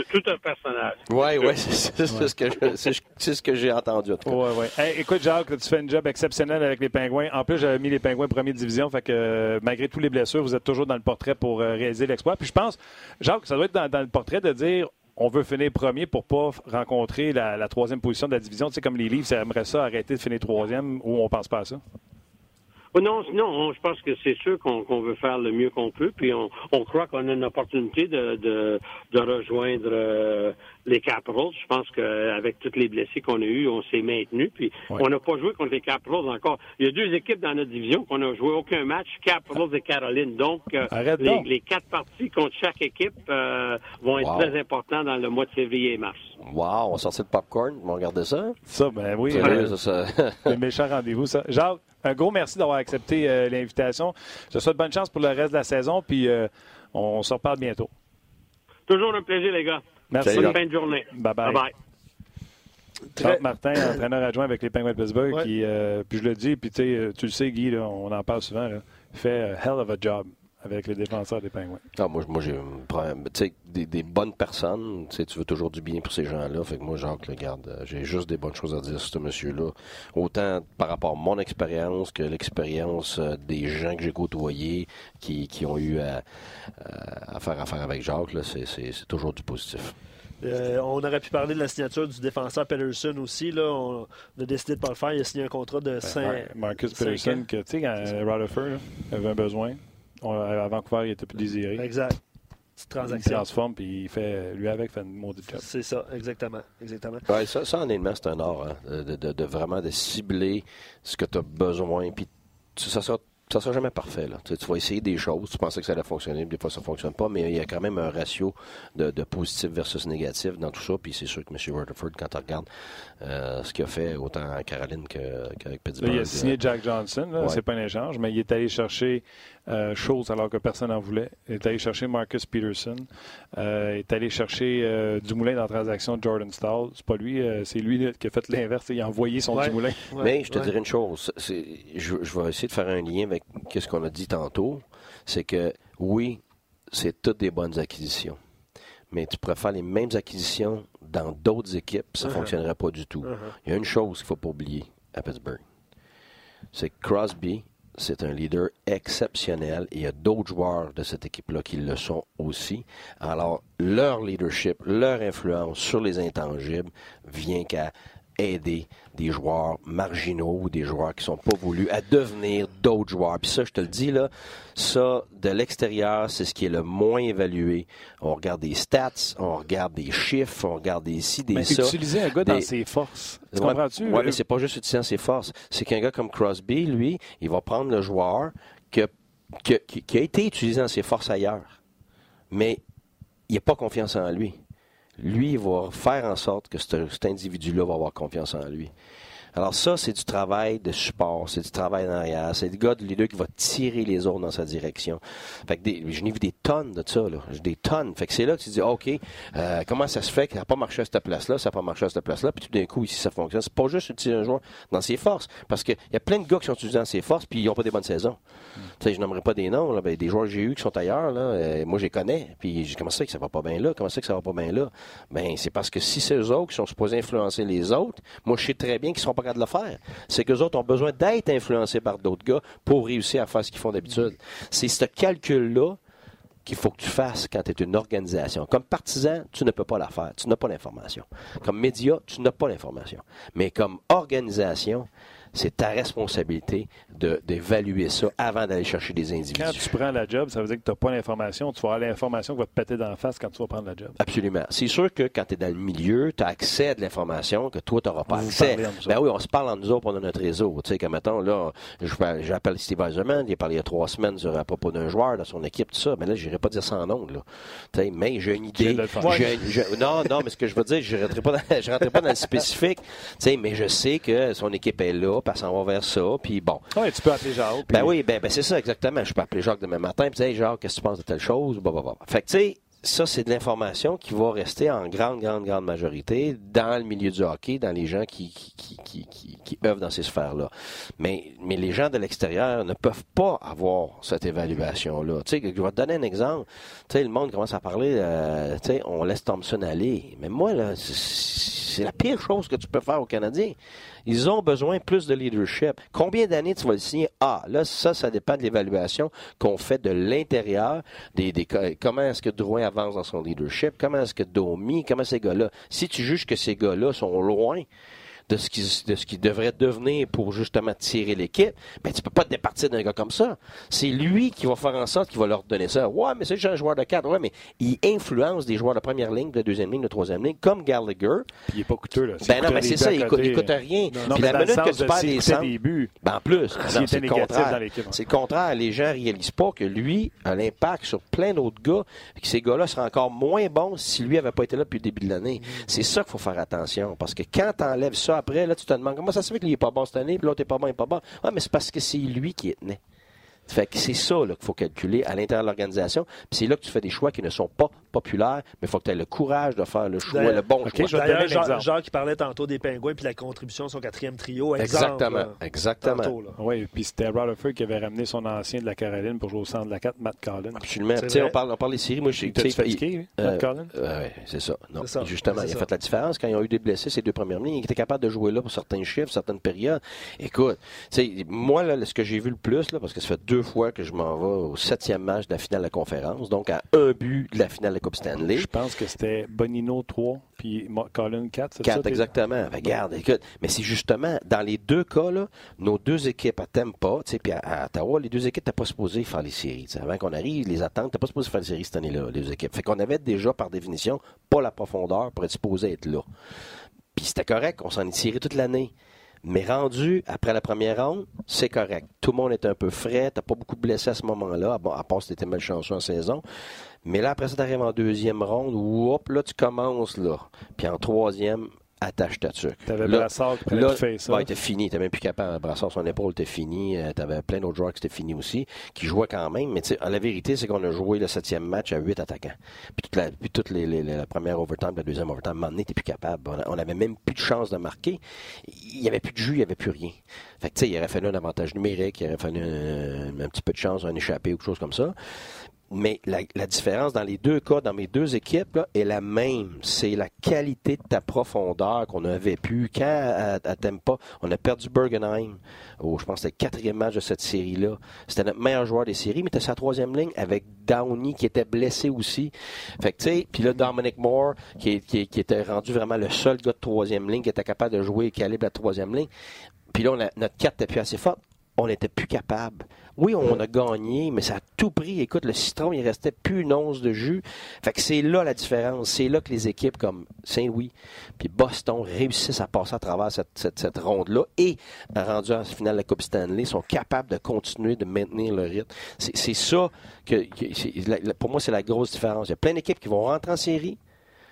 C'est tout un personnage. Oui, oui, c'est ce que j'ai entendu. Oui, oui. écoute, Jacques, tu fais un job exceptionnel avec les Pingouins. En plus, j'avais mis les Pingouins première division. Fait que euh, malgré tous les blessures, vous êtes toujours dans le portrait pour euh, réaliser l'exploit. Puis je pense, Jacques, ça doit être dans, le portrait de dire on veut finir premier pour pas rencontrer la, troisième position de la division. Tu sais, comme les livres, ça aimerait ça arrêter de finir troisième ou on pense pas à ça? Oh, non, non, je pense que c'est sûr qu'on veut faire le mieux qu'on peut, puis on, croit qu'on a une opportunité de, de, rejoindre euh, les Capitals. Je pense qu'avec toutes les blessés qu'on a eus, on s'est maintenu. Puis on n'a pas joué contre les Capitals encore. Il y a deux équipes dans notre division qu'on n'a joué aucun match, Capitals et Caroline. Donc, euh, les, quatre parties contre chaque équipe euh, vont être très importantes dans le mois de février et mars. Wow, on sortit de popcorn, on regardait ça. Ça, ben oui. C'est ça, ça. méchant rendez-vous, ça. Jacques, un gros merci d'avoir accepté euh, l'invitation. Je te souhaite bonne chance pour le reste de la saison, puis euh, on, se reparle bientôt. Toujours un plaisir, les gars. Merci. Bonne fin de journée. Bye-bye. Bye Martin, entraîneur adjoint avec les Penguins de Pittsburgh, qui, euh, puis je le dis, puis tu le sais, Guy, on en parle souvent, fait a hell of a job avec les défenseurs des Pingouins. Ah, moi, moi j'ai des, des bonnes personnes. Tu veux toujours du bien pour ces gens-là. Fait que moi, Jacques, le garde, euh, j'ai juste des bonnes choses à dire sur ce monsieur-là. Autant par rapport à mon expérience que l'expérience euh, des gens que j'ai côtoyés qui, qui ont eu à, faire affaire avec Jacques. C'est toujours du positif. Euh, on aurait pu parler de la signature du défenseur Pedersen aussi. Là. On a décidé de ne pas le faire. Il a signé un contrat de 5 Marcus Pedersen, que, tu sais, quand Rutherford avait un besoin, à Vancouver, il était plus désiré. Exact. transaction. Il se transforme, puis il fait, lui avec, fait une maudite job. C'est ça, exactement. exactement. Ouais, ça, ça, honnêtement, c'est un art, hein, de, de, de, vraiment de cibler ce que tu as besoin, puis ça sort ça sera jamais parfait. Là. Tu, vas essayer des choses, tu pensais que ça allait fonctionner, des fois ça ne fonctionne pas, mais il y a quand même un ratio de, positif versus négatif dans tout ça. Puis c'est sûr que M. Rutherford, quand tu regardes euh, ce qu'il a fait autant à Caroline qu'avec Pittsburgh. il a signé euh, Jack Johnson, c'est pas un échange, mais il est allé chercher euh, alors que personne n'en voulait. Il est allé chercher Marcus Peterson. Euh, il est allé chercher euh, Dumoulin dans la transaction de Jordan Stall. C'est pas lui, euh, c'est lui qui a fait l'inverse. Il a envoyé son Dumoulin. Mais je te dirais une chose. Je, vais essayer de faire un lien avec ce qu'on a dit tantôt. C'est que oui, c'est toutes des bonnes acquisitions. Mais tu pourrais faire les mêmes acquisitions dans d'autres équipes, ça ne uh-huh. fonctionnerait pas du tout. Uh-huh. Il y a une chose qu'il ne faut pas oublier à Pittsburgh. C'est que Crosby c'est un leader exceptionnel et il y a d'autres joueurs de cette équipe-là qui le sont aussi. Alors, leur leadership, leur influence sur les intangibles vient qu'à aider des joueurs marginaux ou des joueurs qui sont pas voulus à devenir d'autres joueurs. Puis ça, je te le dis, là, ça, de l'extérieur, c'est ce qui est le moins évalué. On regarde des stats, on regarde des chiffres, on regarde des ci, des mais ça. utiliser un gars dans ses forces. Tu comprends-tu? Oui, mais c'est pas juste utiliser ses forces. C'est qu'un gars comme Crosby, lui, il va prendre le joueur qui, qui a été utilisé dans ses forces ailleurs. Mais il n'a pas confiance en lui lui, il va faire en sorte que cet, individu-là va avoir confiance en lui. Alors ça, c'est du travail de support, c'est du travail en arrière, c'est le gars de leader qui va tirer les autres dans sa direction. Fait que je n'ai vu des tonnes de ça, des tonnes. Fait que c'est là que tu dis, OK, euh, comment ça se fait que ça n'a pas marché à cette place-là, ça n'a pas marché à cette place-là, puis tout d'un coup, ici, ça fonctionne. C'est pas juste utiliser un joueur dans ses forces, parce qu'il y a plein de gars qui sont utilisés dans ses forces, puis ils n'ont pas des bonnes saisons. Mm. Sais, je n'aimerais pas des noms, là, ben, des joueurs que j'ai eu qui sont ailleurs, là, euh, moi, je les connais, puis je comment ça que ça va pas bien là, comment ça que ça va pas bien là? Ben, c'est parce que si c'est eux autres qui sont supposés influencer les autres, moi, je sais très bien qu'ils sont pas capables de le faire. C'est que autres ont besoin d'être influencés par d'autres gars pour réussir à faire ce qu'ils font d'habitude. C'est ce calcul-là qu'il faut que tu fasses quand tu es une organisation. Comme partisan, tu ne peux pas la faire. Tu n'as pas l'information. Comme média, tu n'as pas l'information. Mais comme organisation, c'est ta responsabilité d'évaluer ça avant d'aller chercher des individus. Quand tu prends la job, ça veut dire que tu n'as pas l'information. Tu vas avoir l'information qui va te péter dans la face quand tu vas prendre la job. Absolument. C'est sûr que quand tu es dans le milieu, tu as accès à de l'information que toi, tu n'auras pas accès. Ben oui, on se parle en nous autres pendant notre réseau. Tu sais, comme mettons, là, j'appelle Steve Eisenman, il a parlé il y a trois semaines sur, à propos d'un joueur dans son équipe, tout ça. Mais là, je n'irai pas dire ondes. Là. Tu sais, mais j'ai une idée. non, non, mais ce que je veux dire, je ne rentrerai pas, dans, pas dans le spécifique. Tu sais, mais je sais que son équipe est là, parce qu'on va vers ça. Puis bon. Oui, tu peux appeler Jacques. Ben oui, ben, ben, c'est ça, exactement. Je peux appeler Jacques demain matin et dire, hey, Jacques, qu'est-ce que tu penses de telle chose? Bah, bah, bah. Fait que, tu sais, ça, c'est de l'information qui va rester en grande, grande, grande majorité dans le milieu du hockey, dans les gens qui, qui, qui, qui, qui œuvrent dans ces sphères-là. Mais, mais les gens de l'extérieur ne peuvent pas avoir cette évaluation-là. Tu sais, je vais te donner un exemple. Tu sais, le monde commence à parler, euh, tu sais, on laisse Thompson aller. Mais moi, là, c'est la pire chose que tu peux faire aux Canadiens. Ils ont besoin plus de leadership. Combien d'années tu vas le signer? Ah, là, ça, ça dépend de l'évaluation qu'on fait de l'intérieur. Des, comment est-ce que Drouin avance dans son leadership? Comment est-ce que Domi, comment ces gars-là? Si tu juges que ces gars-là sont loin, de ce qui, de ce qui devrait devenir pour justement tirer l'équipe, ben, tu peux pas te départir d'un gars comme ça. C'est lui qui va faire en sorte qu'il va leur donner ça. Ouais, mais c'est juste un joueur de cadre. Ouais, mais il influence des joueurs de première ligne, de deuxième ligne, de troisième ligne, comme Gallagher. Puis il est pas coûteux, là. Ben non, mais c'est ça, il coûte, coûte rien. Puis la minute que tu perds des centres. Ben en plus, c'est le contraire. C'est le contraire. Les gens réalisent pas que lui a l'impact sur plein d'autres gars, et que ces gars-là seraient encore moins bons si lui avait pas été là depuis le début de l'année. Mm-hmm. C'est ça qu'il faut faire attention. Parce que quand tu enlèves ça après, là, tu te demandes comment ça se fait qu'il n'est pas bon cette année, puis l'autre n'est pas bon, il n'est pas bon? Ah, mais c'est parce que c'est lui qui est né. Fait que c'est ça qu'il faut calculer à l'intérieur de l'organisation. Puis c'est là que tu fais des choix qui ne sont pas populaire, mais il faut que tu aies le courage de faire le choix, le bon choix. D'ailleurs, Jean, Jean, qui parlait tantôt des Pingouins puis la contribution de son quatrième trio. exactement. exactement. oui, puis c'était Rutherford qui avait ramené son ancien de la Caroline pour jouer au centre de la 4, Matt Collin. Absolument. On parle, on parle des séries. Moi, je suis fatigué, euh, Matt Collin? oui, c'est ça. Non, justement, il a fait la différence. Quand ils ont eu des blessés, ces deux premières lignes, il était capable de jouer là pour certains chiffres, certaines périodes. Écoute, moi, là, ce que j'ai vu le plus, là, parce que ça fait deux deux fois que je m'en vais au septième match de la finale de la conférence, donc à un but de la finale de la Coupe Stanley. Je pense que c'était Bonino 3 puis Colin 4, c'est 4, exactement. Regarde, écoute, mais c'est justement, dans les deux cas, là, nos deux équipes à Tampa, puis à, à, Ottawa, les deux équipes n'étaient pas supposées faire les séries. T'sais. Avant qu'on arrive, les attentes, n'étaient pas supposées faire les séries cette année-là, les deux équipes. Fait qu'on avait déjà, par définition, pas la profondeur pour être supposé être là. Puis c'était correct, on s'en est tiré toute l'année. Mais rendu après la première ronde, c'est correct. Tout le monde est un peu frais. T'as pas beaucoup de blessés à ce moment-là, bon, à part si t'étais malchanceux en saison. Mais là, après ça, t'arrives en deuxième ronde, hop, là, tu commences, là. Puis en troisième, attache ta tuque. T'avais Brassard qui là, fait ça. Ouais, t'es fini. T'es même plus capable. Brassard, son épaule, t'es fini. Euh, t'avais plein d'autres joueurs qui étaient finis aussi, qui jouaient quand même. Mais la vérité, c'est qu'on a joué le septième match à huit attaquants. Puis toute la, puis toute les, les, la première overtime, la deuxième overtime, à un moment donné, t'es plus capable. On, avait même plus de chance de marquer. Il y avait plus de jus, il y avait plus rien. Fait que, tu sais, il aurait fallu un avantage numérique, il aurait fallu un, un, petit peu de chance, un échappé ou quelque chose comme ça. Mais la, différence dans les deux cas, dans mes deux équipes, est la même. C'est la qualité de ta profondeur qu'on avait pu. Quand à, à Tempa, on a perdu Bergenheim, oh, je pense que c'était le quatrième match de cette série-là. C'était notre meilleur joueur des séries, mais c'était sa troisième ligne avec Downey qui était blessé aussi. Fait que tu sais, puis là Dominic Moore qui, qui, était rendu vraiment le seul gars de troisième ligne qui était capable de jouer calibre la troisième ligne. Puis là, notre carte était plus assez forte on n'était plus capable. Oui, on a gagné, mais ça a tout pris. Écoute, le citron, il restait plus une once de jus. Fait que c'est là la différence. C'est là que les équipes comme Saint-Louis puis Boston réussissent à passer à travers cette, cette, ronde-là et, rendu en finale de la Coupe Stanley, sont capables de continuer de maintenir le rythme. C'est ça que pour moi, c'est la grosse différence. Il y a plein d'équipes qui vont rentrer en série,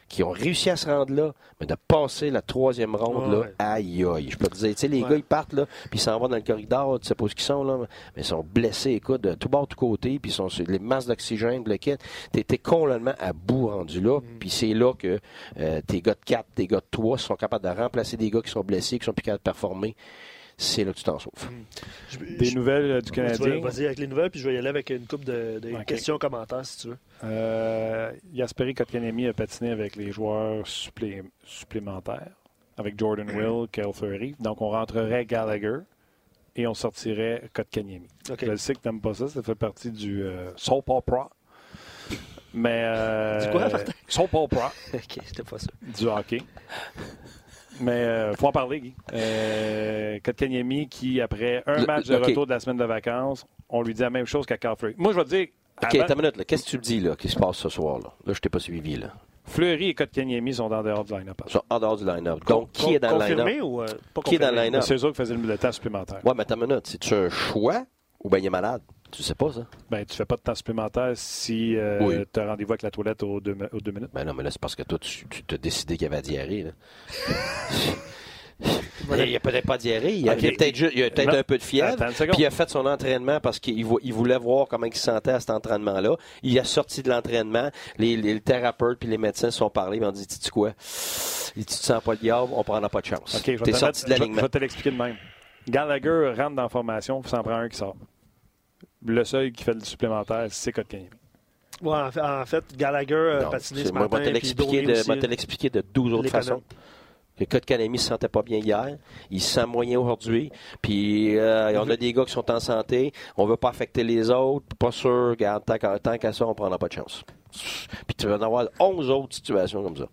qui ont réussi à se rendre là, mais de passer la troisième ronde, là, aïe aïe. Je peux te dire, tu sais, les gars, ils partent, là, puis ils s'en vont dans le corridor, tu sais pas où ils sont, là, mais ils sont blessés, écoute, de tout bord, de tout côté, puis ils sont sur les masses d'oxygène, le kit. T'es complètement à bout rendu là, mm. puis c'est là que euh, tes gars de 4, tes gars de 3 sont capables de remplacer des gars qui sont blessés, qui sont plus capables de performer c'est là que tu t'en sauves. Mm. Des nouvelles euh, du Canadien? Vas-y avec les nouvelles, puis je vais y aller avec une coupe de, de okay. questions, commentaires, si tu veux. Euh, Yasperi Kotkaniemi a patiné avec les joueurs supplé supplémentaires, avec Jordan Will, Kyle Fleury. Donc, on rentrerait Gallagher et on sortirait Kotkaniemi. Okay. Je sais que tu n'aimes pas ça, ça fait partie du euh, soap opera. Mais. Euh, du quoi, Martin? Soap opera. ok, c'était pas ça. Du hockey. Mais il euh, faut en parler, Guy. Euh, Kotkaniemi, qui, après un match de retour de la semaine de vacances, on lui dit la même chose qu'à Carfrey. Moi, je vais te dire. OK, avant... ta minute, qu'est-ce que tu me dis, là, qui se passe ce soir, là? Là, je t'ai pas suivi, là. Fleury et Kotkaniemi sont en dehors du line-up. Ils sont en dehors du line-up. Donc, qui est dans le line-up? ou euh, pas Qui est dans le line-up? C'est eux qui faisaient le temps supplémentaire. Ouais, mais ta minute, c'est-tu un choix ou bien il est malade? Tu sais pas ça? Ben, tu fais pas de temps supplémentaire si euh, oui. tu as rendez-vous avec la toilette aux deux, aux deux minutes. Ben non, mais là, c'est parce que toi, tu, t'as décidé qu'il y avait diarrhée. Là. Il n'y a peut-être pas diarrhée. Il y a, okay. peut-être peut un peu de fièvre. Puis il a fait son entraînement parce qu'il il voulait voir comment il se sentait à cet entraînement-là. Il a sorti de l'entraînement. Les, les, thérapeutes puis les médecins se sont parlé. Ils ont dit Tu quoi Tu te sens pas le diable, on prendra pas de chance. Okay, je, vais sorti de je vais te l'expliquer de même. Gallagher rentre dans la formation, puis s'en prend un qui sort. Le seul qui fait le supplémentaire, c'est Kotkaniemi. Ouais, en fait, en fait Gallagher a patiné ce matin. Moi, je vais te l'expliquer de 12 autres façons. Canami ne se sentait pas bien hier. Il se sent moyen aujourd'hui. Puis euh, on a des gars qui sont en santé. On veut pas affecter les autres. Pas sûr. Regarde, tant qu'à ça, on prendra pas de chance. Puis tu vas en avoir 11 autres situations comme ça.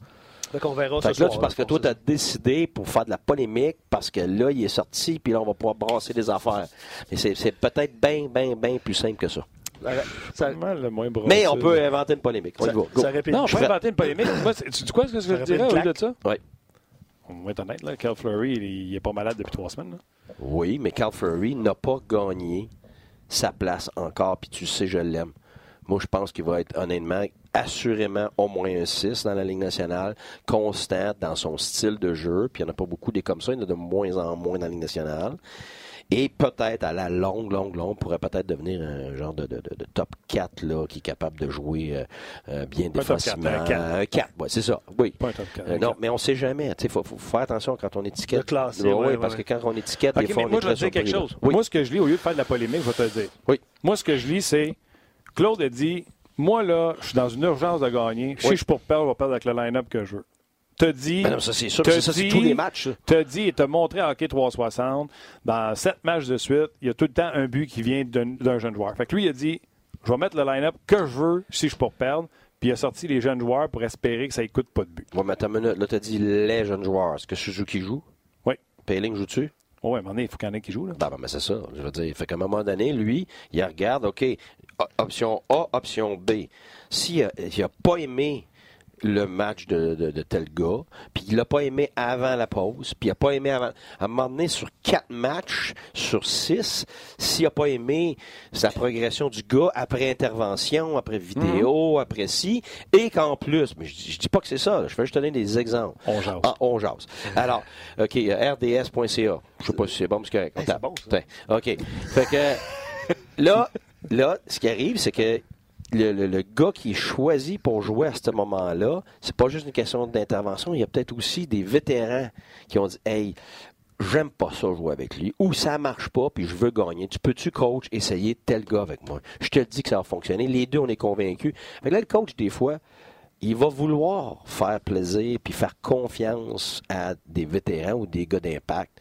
Donc on verra fait ce là, soir, parce que toi, tu as décidé pour faire de la polémique, parce que là, il est sorti, puis là, on va pouvoir brasser des affaires. Mais c'est peut-être bien, bien, bien plus simple que ça. Ça, le moins mais on peut inventer une polémique. Ça non, on peut inventer une polémique. Moi, tu dis quoi ce que je dirais au lieu de ça? Oui on va être honnête, là, Cal Fleury, il, n'est pas malade depuis trois semaines. Là. Oui, mais Cal Fleury n'a pas gagné sa place encore, puis tu sais, je l'aime. Moi, je pense qu'il va être honnêtement, assurément au moins un 6 dans la Ligue nationale, constant dans son style de jeu, puis il n'y en a pas beaucoup des comme ça, il y en a de moins en moins dans la Ligue nationale. Et peut-être à la longue, longue, longue, pourrait peut-être devenir un genre de, de, de, top 4 là, qui est capable de jouer euh, euh bien défensivement. Un 4, un 4 ouais, c'est ça. Oui. Pas un top 4, euh, non, mais on ne sait jamais. Il faut, faut, faire attention quand on étiquette. Le classé, oui, ouais, parce ouais. que quand on étiquette, okay, des fois, mais on moi, est je vais te dire quelque chose. Oui. Moi, ce que je lis, au lieu de faire de la polémique, je vais te le dire. Oui. Moi, ce que je lis, c'est Claude a dit Moi, là, je suis dans une urgence de gagner. Que je suis pour perdre, je vais perdre avec le line-up que je veux. te dit. Ben non, ça, c'est sûr. Ça, c'est tous les matchs. Te dit et te montré à hockey 360. Dans sept matchs de suite, il y a tout le temps un but qui vient d'un jeune joueur. Fait que lui, il a dit je vais mettre le line-up que je veux si je suis pour perdre. Puis il a sorti les jeunes joueurs pour espérer que ça ne coûte pas de but. Oui, mais une minute. Là, tu as dit les jeunes joueurs. Est-ce que Suzuki joue? Oui. Payling joue-tu? Oui, à un moment donné, il faut qu'il y en ait qui jouent. Là. Ben, ben, c'est ça. Je veux dire, fait qu'à un moment donné, lui, il regarde, OK, option A, option B. S'il n'a pas aimé le match de, tel gars, puis il l'a pas aimé avant la pause, puis il n'a pas aimé avant. À un moment donné, sur quatre matchs, sur six, s'il n'a pas aimé sa progression du gars après intervention, après vidéo, mhm. après ci, et qu'en plus, mais je, dis pas que c'est ça, je vais juste donner des exemples. On jase. Ah, on jase. Alors, OK, rds.ca. Je sais pas si c'est bon, parce que. c'est bon, OK. Fait que là, là, ce qui arrive, c'est que le, gars qui est choisi pour jouer à ce moment-là, c'est pas juste une question d'intervention, il y a peut-être aussi des vétérans qui ont dit Hey, j'aime pas ça jouer avec lui, ou ça marche pas, puis je veux gagner. Tu peux-tu, coach, essayer tel gars avec moi? Je te dis que ça va fonctionner. Les deux, on est convaincus. Mais là, le coach, des fois, il va vouloir faire plaisir puis faire confiance à des vétérans ou des gars d'impact.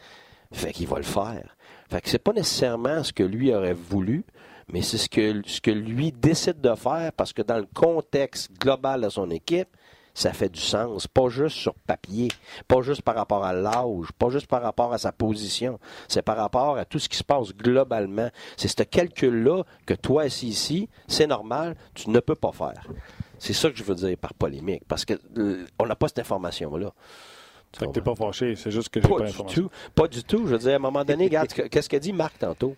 Fait qu'il va le faire. Fait que c'est pas nécessairement ce que lui aurait voulu, mais c'est ce que, ce que lui décide de faire parce que dans le contexte global de son équipe, ça fait du sens. Pas juste sur papier, pas juste par rapport à l'âge, pas juste par rapport à sa position. C'est par rapport à tout ce qui se passe globalement. C'est ce calcul-là que toi, assis ici, c'est normal, tu ne peux pas faire. C'est ça que je veux dire par polémique, parce que euh, on n'a pas cette information-là. Fait que t'es pas fâché, c'est juste que j'ai pas, pas du tout. Pas du tout. Je veux dire, à un moment donné, regarde, qu'est-ce qu'a dit Marc tantôt?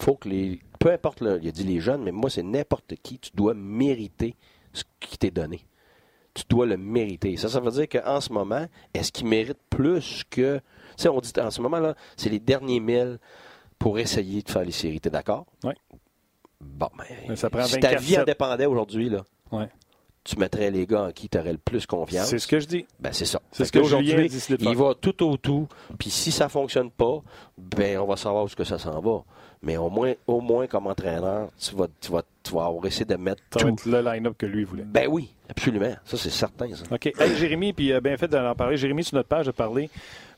Faut que les peu importe, le, il a dit les jeunes, mais moi, c'est n'importe qui. Tu dois mériter ce qui t'est donné. Tu dois le mériter. Ça, ça veut dire qu'en ce moment, est-ce qu'il mérite plus que. Tu sais, on dit en ce moment-là, c'est les derniers mille pour essayer de faire les séries. T'es d'accord? Oui. Bon, mais, ça prend si ta vie en dépendait aujourd'hui, là. Ouais tu mettrais les gars en qui tu aurais le plus confiance. C'est ce que je dis. Ben, c'est ça. C'est ce que aujourd'hui, il va tout au tout. Puis si ça fonctionne pas, ben on va savoir où ce que ça s'en va. Mais au moins, au moins comme entraîneur, tu vas, tu vas, tu vas essayer de mettre tout. le line-up que lui voulait. Ben oui, absolument. Ça, c'est certain. Ça. OK. Jérémy, puis euh, bien fait d'en parler. Jérémy, sur notre page, a parlé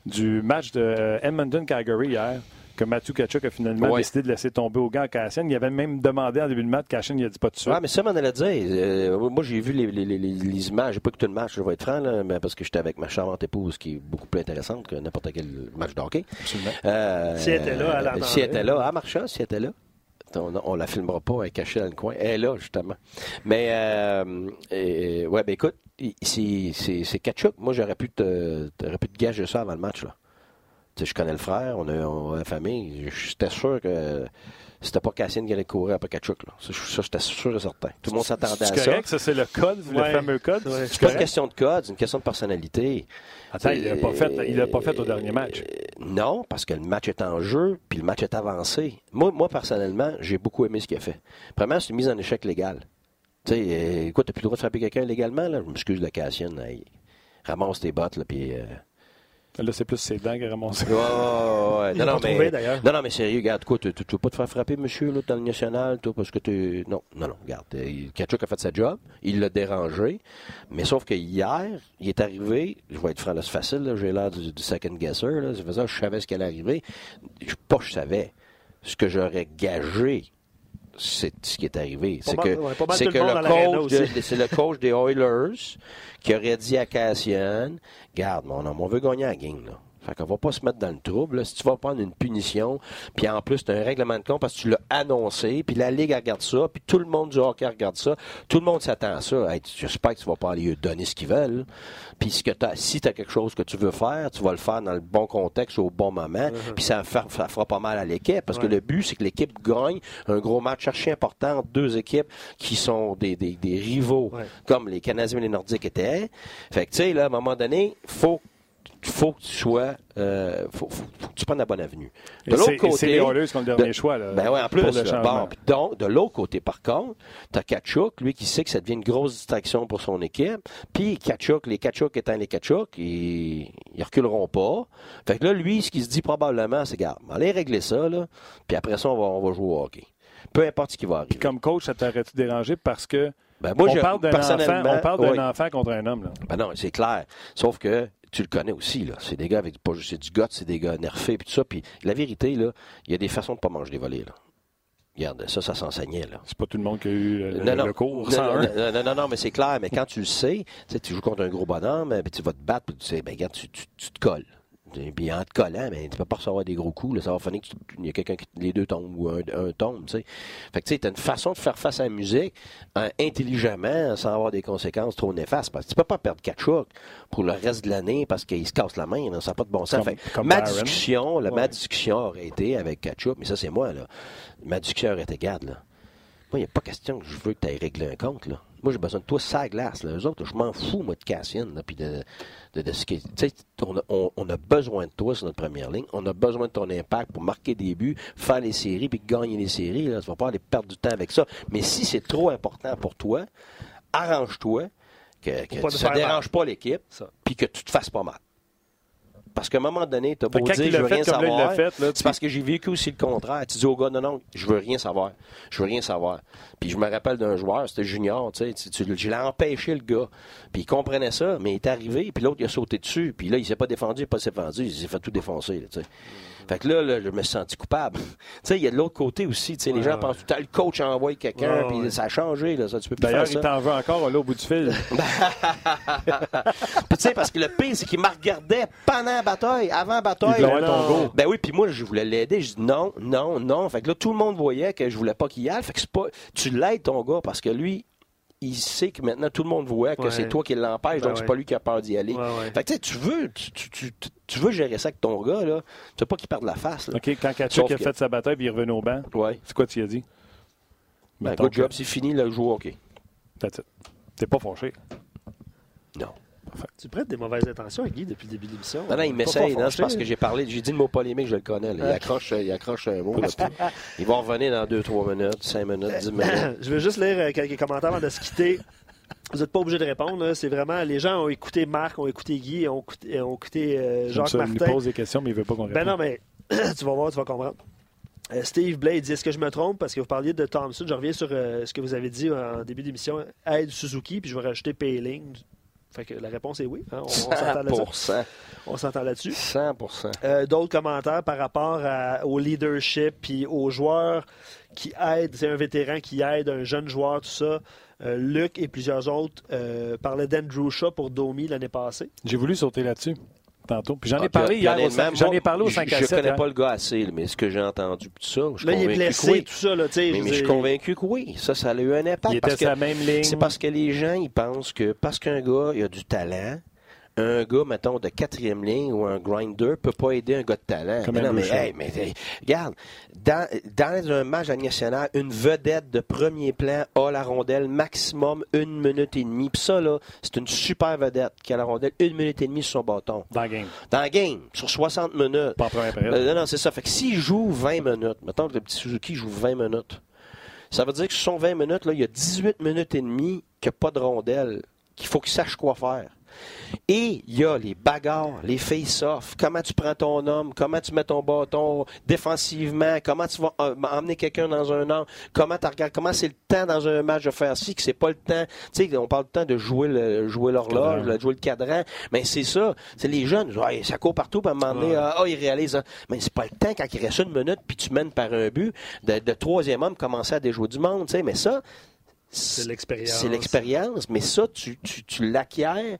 du match de euh, Edmonton-Calgary hier que Mathieu Kachuk a finalement décidé de laisser tomber au gant Cassian. Il avait même demandé en début de match, Cassian, il a dit pas de suite. Oui, mais ça, m'en allait dire. Euh, moi, j'ai vu les, les, les, les images. J'ai pas écouté le match, je vais être franc, là, mais parce que j'étais avec ma charmante épouse qui est beaucoup plus intéressante que n'importe quel match de hockey. Absolument. Euh, si elle était là, elle Si elle était là, à Marcha, si elle était là. On, ne la filmera pas, elle est cachée dans le coin. Elle est là, justement. Mais, euh, ouais, ben écoute, c'est Kachuk. Moi, j'aurais pu te, pu te gager ça avant le match, là je connais le frère, on a, la famille. J'étais sûr que c'était pas Cassine qui allait courir après Kachuk. Là. Ça, j'étais sûr et certain. Tout le monde s'attendait à ça. C'est correct, ça, c'est le code, le fameux code? c'est pas une question de code, c'est une question de personnalité. Attends, il l'a pas, fait, pas fait au dernier match. Euh, non, parce que le match est en jeu, puis le match est avancé. Moi, moi personnellement, j'ai beaucoup aimé ce qu'il a fait. Premièrement, c'est une mise en échec légale. Tu sais, euh, écoute, t'as plus le droit de frapper quelqu'un légalement, là. Je m'excuse de Cassienne. ramasse tes bottes, là, puis... Euh, Là, c'est plus ses dents qui. Ouais, ouais, Non, non, mais, non, non, mais sérieux, regarde, quoi, tu ne veux pas te faire frapper, monsieur, là, dans le national, toi, parce que tu. Non, non, non, regarde. Euh, Kachuk a fait sa job, il l'a dérangé, mais sauf que hier, il est arrivé, je vais être franc, là, c'est facile, j'ai l'air du, second guesser, là, c'est je savais ce qu'elle allait arriver. Je, pas, je savais. Ce que j'aurais gagé, c'est ce qui est arrivé. C'est que, c'est que le, coach c'est le coach des Oilers qui aurait dit à Cassian, garde mon homme, on veut gagner la game, là. Fait qu'on va pas se mettre dans le trouble. Si tu vas prendre une punition, puis en plus, tu as un règlement de compte parce que tu l'as annoncé, puis la Ligue regarde ça, puis tout le monde du hockey regarde ça, tout le monde s'attend à ça. J'espère que tu vas pas aller donner ce qu'ils veulent. Puis si tu as quelque chose que tu veux faire, tu vas le faire dans le bon contexte au bon moment, mm-hmm. puis ça, ça, fera pas mal à l'équipe, parce que le but, c'est que l'équipe gagne un gros match archi important entre deux équipes qui sont des, des, des rivaux, comme les Canadiens et les Nordiques étaient. Fait que, tu sais, là, à un moment donné, faut faut que tu sois, euh, faut, faut, que tu prennes la bonne avenue. De l'autre côté, c'est les Oilers qui ont le dernier choix. Là, ben ouais, en plus. bon, donc, de l'autre côté, par contre, tu as Kachuk, lui qui sait que ça devient une grosse distraction pour son équipe. Puis Kachuk, les Kachuk étant les Kachuk, ils, ils reculeront pas. Fait que là, lui, ce qu'il se dit probablement, c'est, regarde, allez régler ça, là, puis après ça, on va, on va jouer au hockey. Peu importe ce qui va arriver. Puis comme coach, ça t'aurait-tu dérangé parce que Ben, moi, on, je- parle d'un enfant, on parle d'un oui. enfant contre un homme. Là? Ben non, c'est clair. Sauf que tu le connais aussi, là. C'est des gars avec pas juste du goût, c'est des gars nerfés puis tout ça. Puis la vérité, là, il y a des façons de pas manger des volets, là. Regarde, ça, ça s'enseignait, là. C'est pas tout le monde qui a eu le, Non, le cours Non, 101. non, non, non, non, mais c'est clair. Mais quand tu le sais, tu sais, tu joues contre un gros bonhomme, puis tu vas te battre, puis tu sais, ben, regarde, tu, tu, tu te colles. Puis en te collant, ben, tu peux pas recevoir des gros coups. Là, ça va finir qu'il y a quelqu'un qui les deux tombent ou un, un tombe. Tu sais. Fait que tu sais, as une façon de faire face à la musique hein, intelligemment, sans avoir des conséquences trop néfastes. Parce que tu peux pas perdre Kachuk pour le reste de l'année parce qu'il se casse la main. là. ça n'a pas de bon sens. Comme- Fait comme ma discussion, la, ma discussion aurait été avec Kachuk, mais ça c'est moi. Là. Ma discussion aurait été garde. Là. Moi, il n'y a pas question que je veux que tu ailles régler un compte. Là. Moi, j'ai besoin de toi, ça glace. Là. Eux autres, je m'en fous, moi, de Cassian. Puis de, de, de ce qui on, a, on- on a besoin de toi sur notre première ligne. On a besoin de ton impact pour marquer des buts, faire les séries, puis gagner les séries. Là. Tu vas pas aller perdre du temps avec ça. Mais si c'est trop important pour toi, arrange-toi que, que ça ne dérange pas l'équipe, puis que tu te fasses pas mal. Parce qu'à un moment donné, tu as beau dire je veux rien savoir. C'est parce que j'ai vécu aussi le contraire. Tu dis au gars, non, non, je veux rien savoir. Je veux rien savoir. Puis je me rappelle d'un joueur, c'était Junior, tu sais, tu- je l'ai empêché le gars. Puis il comprenait ça, mais il est arrivé, puis l'autre, il a sauté dessus. Puis là, il s'est pas défendu, il n'a pas défendu, il s'est fait tout défoncer, tu sais. Fait que là, là, je me suis senti coupable. tu sais, il y a de l'autre côté aussi, tu sais, les gens pensent tout le temps, le coach envoie quelqu'un, puis ça a changé, là, ça, tu peux plus D'ailleurs, faire il t'en veut encore là au bout du fil. Puis tu sais, parce que le pire, c'est qu'il me regardait pendant la bataille, avant la Il bataille. avoir ton go. Ben oui, puis moi, je voulais l'aider. Je dis non, non, non. Fait que là, tout le monde voyait que je voulais pas qu'il y aille. Fait que c'est pas. Tu l'aides, ton gars, parce que lui, il sait que maintenant tout le monde voit que Ouais. c'est toi qui l'empêche, Ben donc c'est ouais. pas lui qui a peur d'y aller. Ouais, ouais. Fait que tu sais, tu veux, tu, tu, tu, tu- tu veux gérer ça avec ton gars, là. Tu veux pas qu'il perde la face, là. OK, quand Kachuk a que- fait sa bataille et il est revenu au banc, Ouais. c'est quoi tu y as dit? Ben, good job, c'est fini, le jour, OK. That's it. T'es pas fâché. Non. Tu prêtes des mauvaises intentions à Guy depuis le début de l'émission. Non, non, il m'essaye, non, c'est parce que j'ai parlé, j'ai dit le mot polémique, je le connais. là. Il, accroche, il accroche un mot. il va revenir dans 2-3 minutes, 5 minutes, 10 minutes. Je veux juste lire euh, quelques commentaires avant de se quitter. Vous n'êtes pas obligé de répondre. C'est vraiment. Les gens ont écouté Marc, ont écouté Guy, ont écouté, ont écouté euh, J'aime Jacques ça, il Martin. pose des questions, mais il veut pas qu'on réponde. Ben non, mais tu vas voir, tu vas comprendre. Euh, Steve Blade dit Est-ce que je me trompe? Parce que vous parliez de Thompson. Je reviens sur euh, ce que vous avez dit en début d'émission aide Suzuki, puis je vais rajouter Payling. Fait que la réponse est oui. hein. On, on s'entend là-dessus. 100%. On s'entend là-dessus. 100%. Euh, D'autres commentaires par rapport à- au leadership puis aux joueurs qui aident. C'est un vétéran qui aide un jeune joueur, tout ça. Euh, Luc et plusieurs autres euh, parlaient d'Andrew Shaw pour Domi l'année passée. J'ai voulu sauter là-dessus tantôt. Puis j'en ai Ah, parlé puis hier. au J'en ai parlé au je- 5 à Je 7. connais hier. pas le gars assez, mais ce que j'ai entendu, tout ça, je suis Là, il est convaincu blessé, que oui. tout ça. Là, Mais, je mais je suis convaincu que oui. Ça, ça a eu un impact. Il était parce sur la que même ligne. c'est parce que les gens, ils pensent que parce qu'un gars, il a du talent, un gars, mettons, de quatrième ligne ou un grinder peut pas aider un gars de talent. Mais non, Andrew mais, Shaw. hey, mais hey, regarde, dans, dans un match nationale, une vedette de premier plan a la rondelle maximum une minute et demie. Puis ça, là, c'est une super vedette qui a la rondelle une minute et demie sur son bâton. Dans le game. Dans le game, sur 60 minutes. Pas en première période. Euh, non, non, c'est ça. Fait que s'il joue 20 minutes, mettons que le petit Suzuki joue 20 minutes, ça veut dire que sur son 20 minutes, là, il y a 18 minutes et demie qu'il n'y a pas de rondelle, qu'il faut qu'il sache quoi faire. Et il y a les bagarres, les face-off, comment tu prends ton homme, comment tu mets ton bâton défensivement, comment tu vas euh, emmener quelqu'un dans un angle, comment tu regardes, comment c'est le temps dans un match de faire ci, que c'est pas le temps? Tu sais, on parle du temps de jouer le, jouer l'horloge, de jouer le cadran, mais c'est ça. C'est les jeunes, ça court partout, puis à un moment donné, ah, ah, ils réalisent, ah. mais c'est pas le temps quand il reste une minute, puis tu mènes par un but, de, de troisième homme commencer à déjouer du monde, tu sais, mais ça, C'est l'expérience. c'est l'expérience, mais ça, tu, tu, tu l'acquiers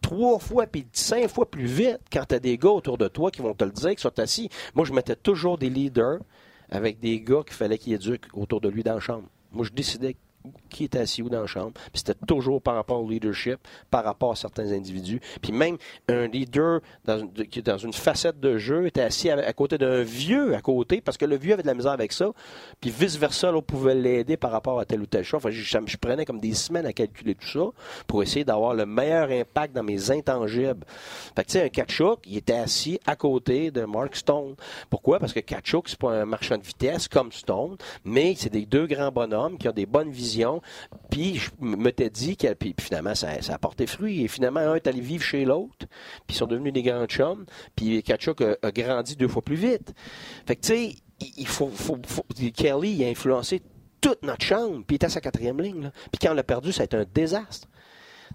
trois fois puis cinq fois plus vite quand tu as des gars autour de toi qui vont te le dire, qui sont assis. Moi, je mettais toujours des leaders avec des gars qu'il fallait qu'ils éduquent autour de lui dans la chambre. Moi, je décidais qui était assis où dans la chambre. Puis c'était toujours par rapport au leadership, par rapport à certains individus. Puis même un leader qui est dans une facette de jeu était assis à, côté d'un vieux à côté, parce que le vieux avait de la misère avec ça. Puis vice-versa, on pouvait l'aider par rapport à tel ou tel chose. Enfin, je, je- je prenais comme des semaines à calculer tout ça pour essayer d'avoir le meilleur impact dans mes intangibles. Fait que tu sais, un Kachuk, il était assis à côté de Mark Stone. Pourquoi? Parce que Kachuk, c'est pas un marchand de vitesse comme Stone, mais c'est des deux grands bonhommes qui ont des bonnes visions. Puis je me t'ai dit que finalement ça, a porté fruit. Et finalement, un est allé vivre chez l'autre, puis ils sont devenus des grands chums. Puis Kachuk a, grandi deux fois plus vite. Fait que tu sais, il faut, faut- faut- Kelly a influencé toute notre chambre, puis il était à sa quatrième ligne. Puis quand on l'a perdu, ça a été un désastre.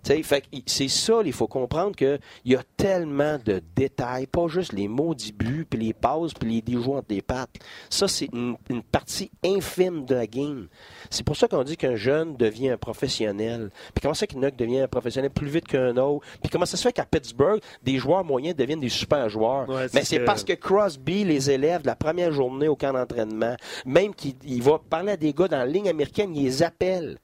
C'est ça, il faut comprendre qu'il y a tellement de détails, pas juste les maudits buts, puis les passes, puis les déjoues entre les pattes. Ça, c'est une, partie infime de la game. C'est pour ça qu'on dit qu'un jeune devient un professionnel. Puis comment ça qu'un devient un professionnel plus vite qu'un autre? Puis comment ça se fait qu'à Pittsburgh, des joueurs moyens deviennent des super joueurs? Mais c'est parce que Crosby les élève la première journée au camp d'entraînement. Même qu'il va parler à des gars dans la ligne américaine, il les appelle.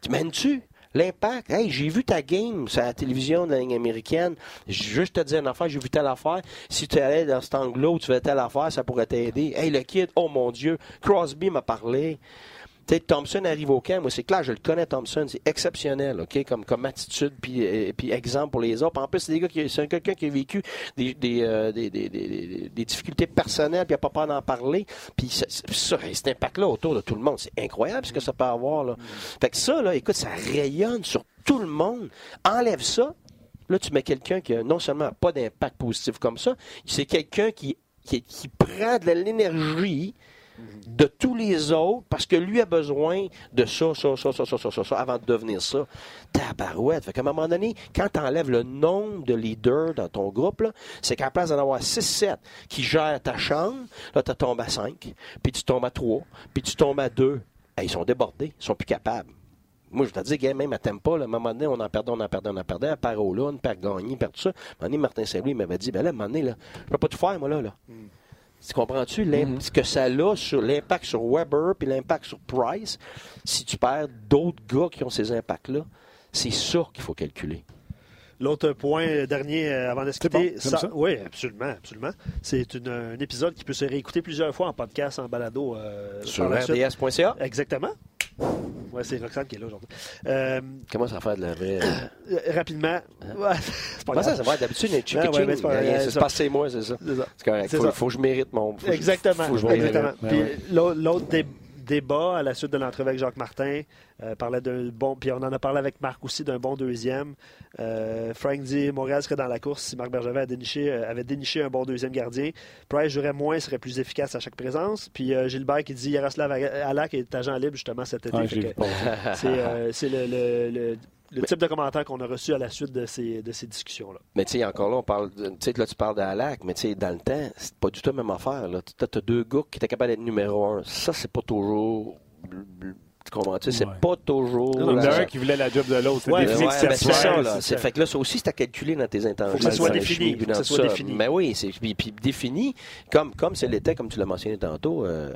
Tu mènes-tu? L'impact, hey, j'ai vu ta game sur la télévision de la ligne américaine. Juste te dire une affaire, j'ai vu telle affaire. Si tu allais dans cet angle-là tu fais telle affaire, ça pourrait t'aider. Hey, le kid, oh mon Dieu, Crosby m'a parlé. Sais, Thompson arrive au camp, moi c'est clair, je le connais Thompson, c'est exceptionnel, ok, comme comme attitude puis euh, puis exemple pour les autres. En plus, c'est des gars qui, c'est quelqu'un qui a vécu des des, euh, des, des, des, des, difficultés personnelles puis il a pas peur d'en parler. Puis ça, cet impact-là autour de tout le monde, c'est incroyable ce que ça peut avoir là. Fait que ça là, écoute, ça rayonne sur tout le monde. Enlève ça, là tu mets quelqu'un qui non seulement pas d'impact positif comme ça, c'est quelqu'un qui, qui qui prend de l'énergie de tous les autres parce que lui a besoin de ça, ça, ça, ça, ça, ça, ça, avant de devenir ça. Tabarouette. Fait qu'à un moment donné, quand tu enlèves le nombre de leaders dans ton groupe, c'est qu'à place d'en avoir 6-7 qui gèrent ta chambre, là, tu tombes à 5, puis tu tombes à 3, puis tu tombes à 2. ils sont débordés, ils sont plus capables. Moi, je te dis, même à Tempa, à un moment donné, on en perdait, on en perdait, on en perdait. À Parola, on perd gagner, perd tout ça. À un moment donné, Martin Saint-Louis m'avait dit, ben là, à un moment donné, là, je peux pas tout faire, moi, là. là. Hmm. Tu comprends-tu mm ce que ça a sur l'impact sur Weber puis l'impact sur Price? Si tu perds d'autres gars qui ont ces impacts-là, c'est ça qu'il faut calculer. L'autre point euh, dernier euh, avant de se quitter, oui, absolument, absolument. C'est un épisode qui peut se réécouter plusieurs fois en podcast, en balado. Euh, sur rds.ca. Exactement. Oui, c'est Roxane qui est là aujourd'hui. Euh, Comment ça fait de la vraie. Euh, rapidement. Hein? c'est pas ça, ça va d'habitude, les chicken ouais, ouais, c'est pas c'est moi, c'est ça. C'est correct. Il faut, que je mérite mon. Exactement. Faut que je Exactement. Puis l'autre débat à la suite de l'entrevue avec Jacques Martin. Euh, parlait d'un bon, puis on en a parlé avec Marc aussi d'un bon deuxième. Euh, Frank dit Montréal serait dans la course si Marc Bergevin avait déniché, euh, avait déniché un bon deuxième gardien. Price jouerait moins, serait plus efficace à chaque présence. Puis Gilbert qui dit Yaroslav Alak est agent libre justement cet été. c'est le, le type de commentaire qu'on a reçu à la suite de ces, de ces discussions-là. Mais tu sais, encore là, on parle, tu sais, là, tu parles d'Alak, mais tu sais, dans le temps, c'est pas du tout la même affaire. Tu as, deux gars qui étaient capables d'être numéro un. Ça, c'est pas toujours tu comprends C'est pas toujours. Il y en a un qui voulait la job de l'autre. C'est ouais, c'est ça, là. Fait que là, ça aussi, c'est à calculer dans tes intentions. Faut que ça soit défini. que ça soit défini. Mais oui, c'est puis, puis, défini, comme comme c'est l'était, comme tu l'as mentionné tantôt, euh,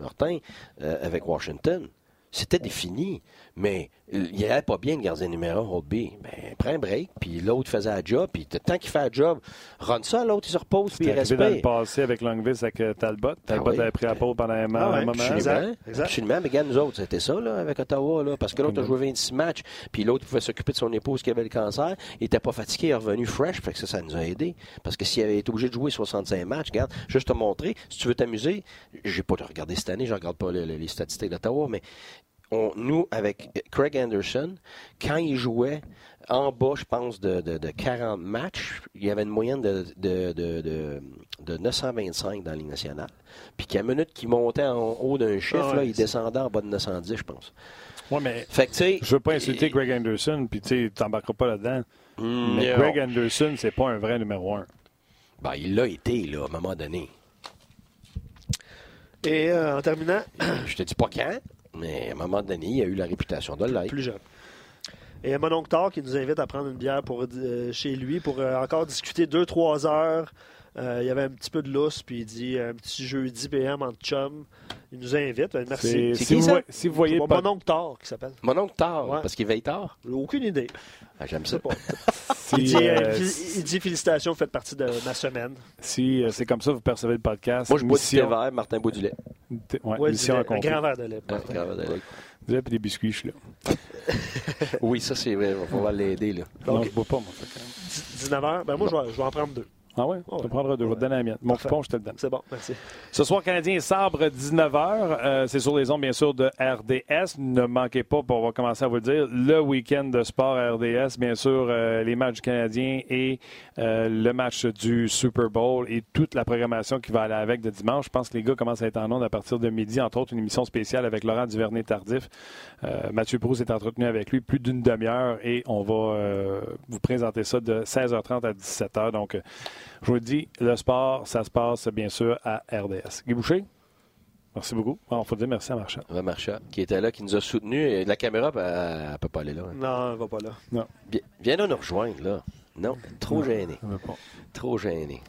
Martin, euh, avec Washington. C'était défini, mais il n'y avait pas bien de gardien numéro un, B. Ben, prends un break, puis l'autre faisait un job, puis tant qu'il fait un job, run ça, l'autre il se repose, puis il respecte. dans le passé avec Longvis, avec euh, Talbot. Ah Talbot avait pris la pause pendant un, ah moment. Exact. exact. Absolument, mais regarde, nous autres, c'était ça, là, avec Ottawa, là, parce que l'autre a joué 26 matchs, puis l'autre pouvait s'occuper de son épouse qui avait le cancer, il n'était pas fatigué, il est revenu fresh, fait que ça, ça nous a aidé. Parce que s'il avait été obligé de jouer 65 matchs, regarde, juste te montrer, si tu veux t'amuser, j'ai pas regardé cette année, je regarde pas les, les statistiques d'Ottawa, mais nous, avec Craig Anderson, quand il jouait en bas, je pense, de, 40 matchs, il y avait une moyenne de, de, 925 dans la Ligue nationale. Puis qu'à minute qu'il montait en haut d'un chiffre, ah il descendait en bas de 910, je pense. Oui, mais fait que, je veux pas insulter Greg Anderson, puis tu t'embarqueras pas là-dedans. Hmm, mais Greg Anderson, c'est pas un vrai numéro un. Ben, il l'a été, là, à un moment donné. Et euh, en terminant... je te dis pas quand, mais à un moment donné, il a eu la réputation de l'être. Plus jeune. Et mon oncle Thor qui nous invite à prendre une bière pour, euh, chez lui pour euh, encore discuter 2-3 heures. Euh, il y avait un petit peu de lousse, puis il dit un petit jeudi PM en chum. Il nous invite. Ben, merci. C'est qui, ça? Si vous voyez pas... Mon oncle Thor qui s'appelle. Mon oncle Thor, parce qu'il veille tard? Aucune idée. Ah, J'aime ça. Pas. il, dit, il, dit, félicitations, vous faites partie de ma semaine. Si c'est comme ça, vous percevez le podcast. Moi, je bois du thé vert, Martin boit du lait. Ouais, ouais un grand verre de lait. un grand verre de lait. Vous avez des biscuits, je suis là. oui, ça, c'est vrai. On va l'aider, là. Non, je bois pas, moi. 19h. Ben, moi, je, vais, je vais en prendre deux. Ah? Ouais? Tu prendras deux. Je vais te donner la mienne. Mon coupon, je te le donne. C'est bon, merci. Ce soir, Canadien Sabre, 19h. Euh, c'est sur les ondes, bien sûr, de RDS. Ne manquez pas, on va commencer à vous le dire, le week-end de sport à RDS. Bien sûr, euh, les matchs du Canadien et euh, le match du Super Bowl et toute la programmation qui va aller avec de dimanche. Je pense que les gars commencent à être en onde à partir de midi, entre autres une émission spéciale avec Laurent Duvernay-Tardif. Mathieu Proust est entretenu avec lui plus d'une demi-heure et on va vous présenter ça de 16h30 à 17h. Donc, je vous le dis, le sport, ça se passe bien sûr à RDS. Guy Boucher? Merci beaucoup. Il faut dire merci à Marchand. Ouais, Marchand, qui était là, qui nous a soutenus. Et la caméra, ben, elle ne peut pas aller là. hein. Non, elle va pas là. Bien- Viens là nous rejoindre, là. Non, trop gêné. Trop gêné.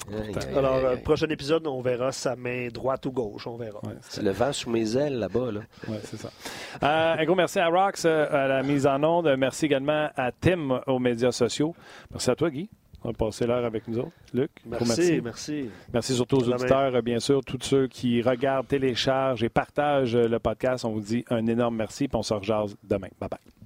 Alors, euh, prochain épisode, on verra sa main droite ou gauche. On verra. Ouais, C'est le vent sous mes ailes, là-bas. Là. Ouais, c'est ça. Euh, un gros merci à Rox euh, à la mise en onde. Merci également à Tim aux médias sociaux. Merci à toi, Guy. On va passer l'heure avec nous autres. Luc, gros Merci, merci. Merci surtout aux auditeurs, bien sûr, tous ceux qui regardent, téléchargent et partagent le podcast. On vous dit un énorme merci, puis on se rejase demain. Bye bye.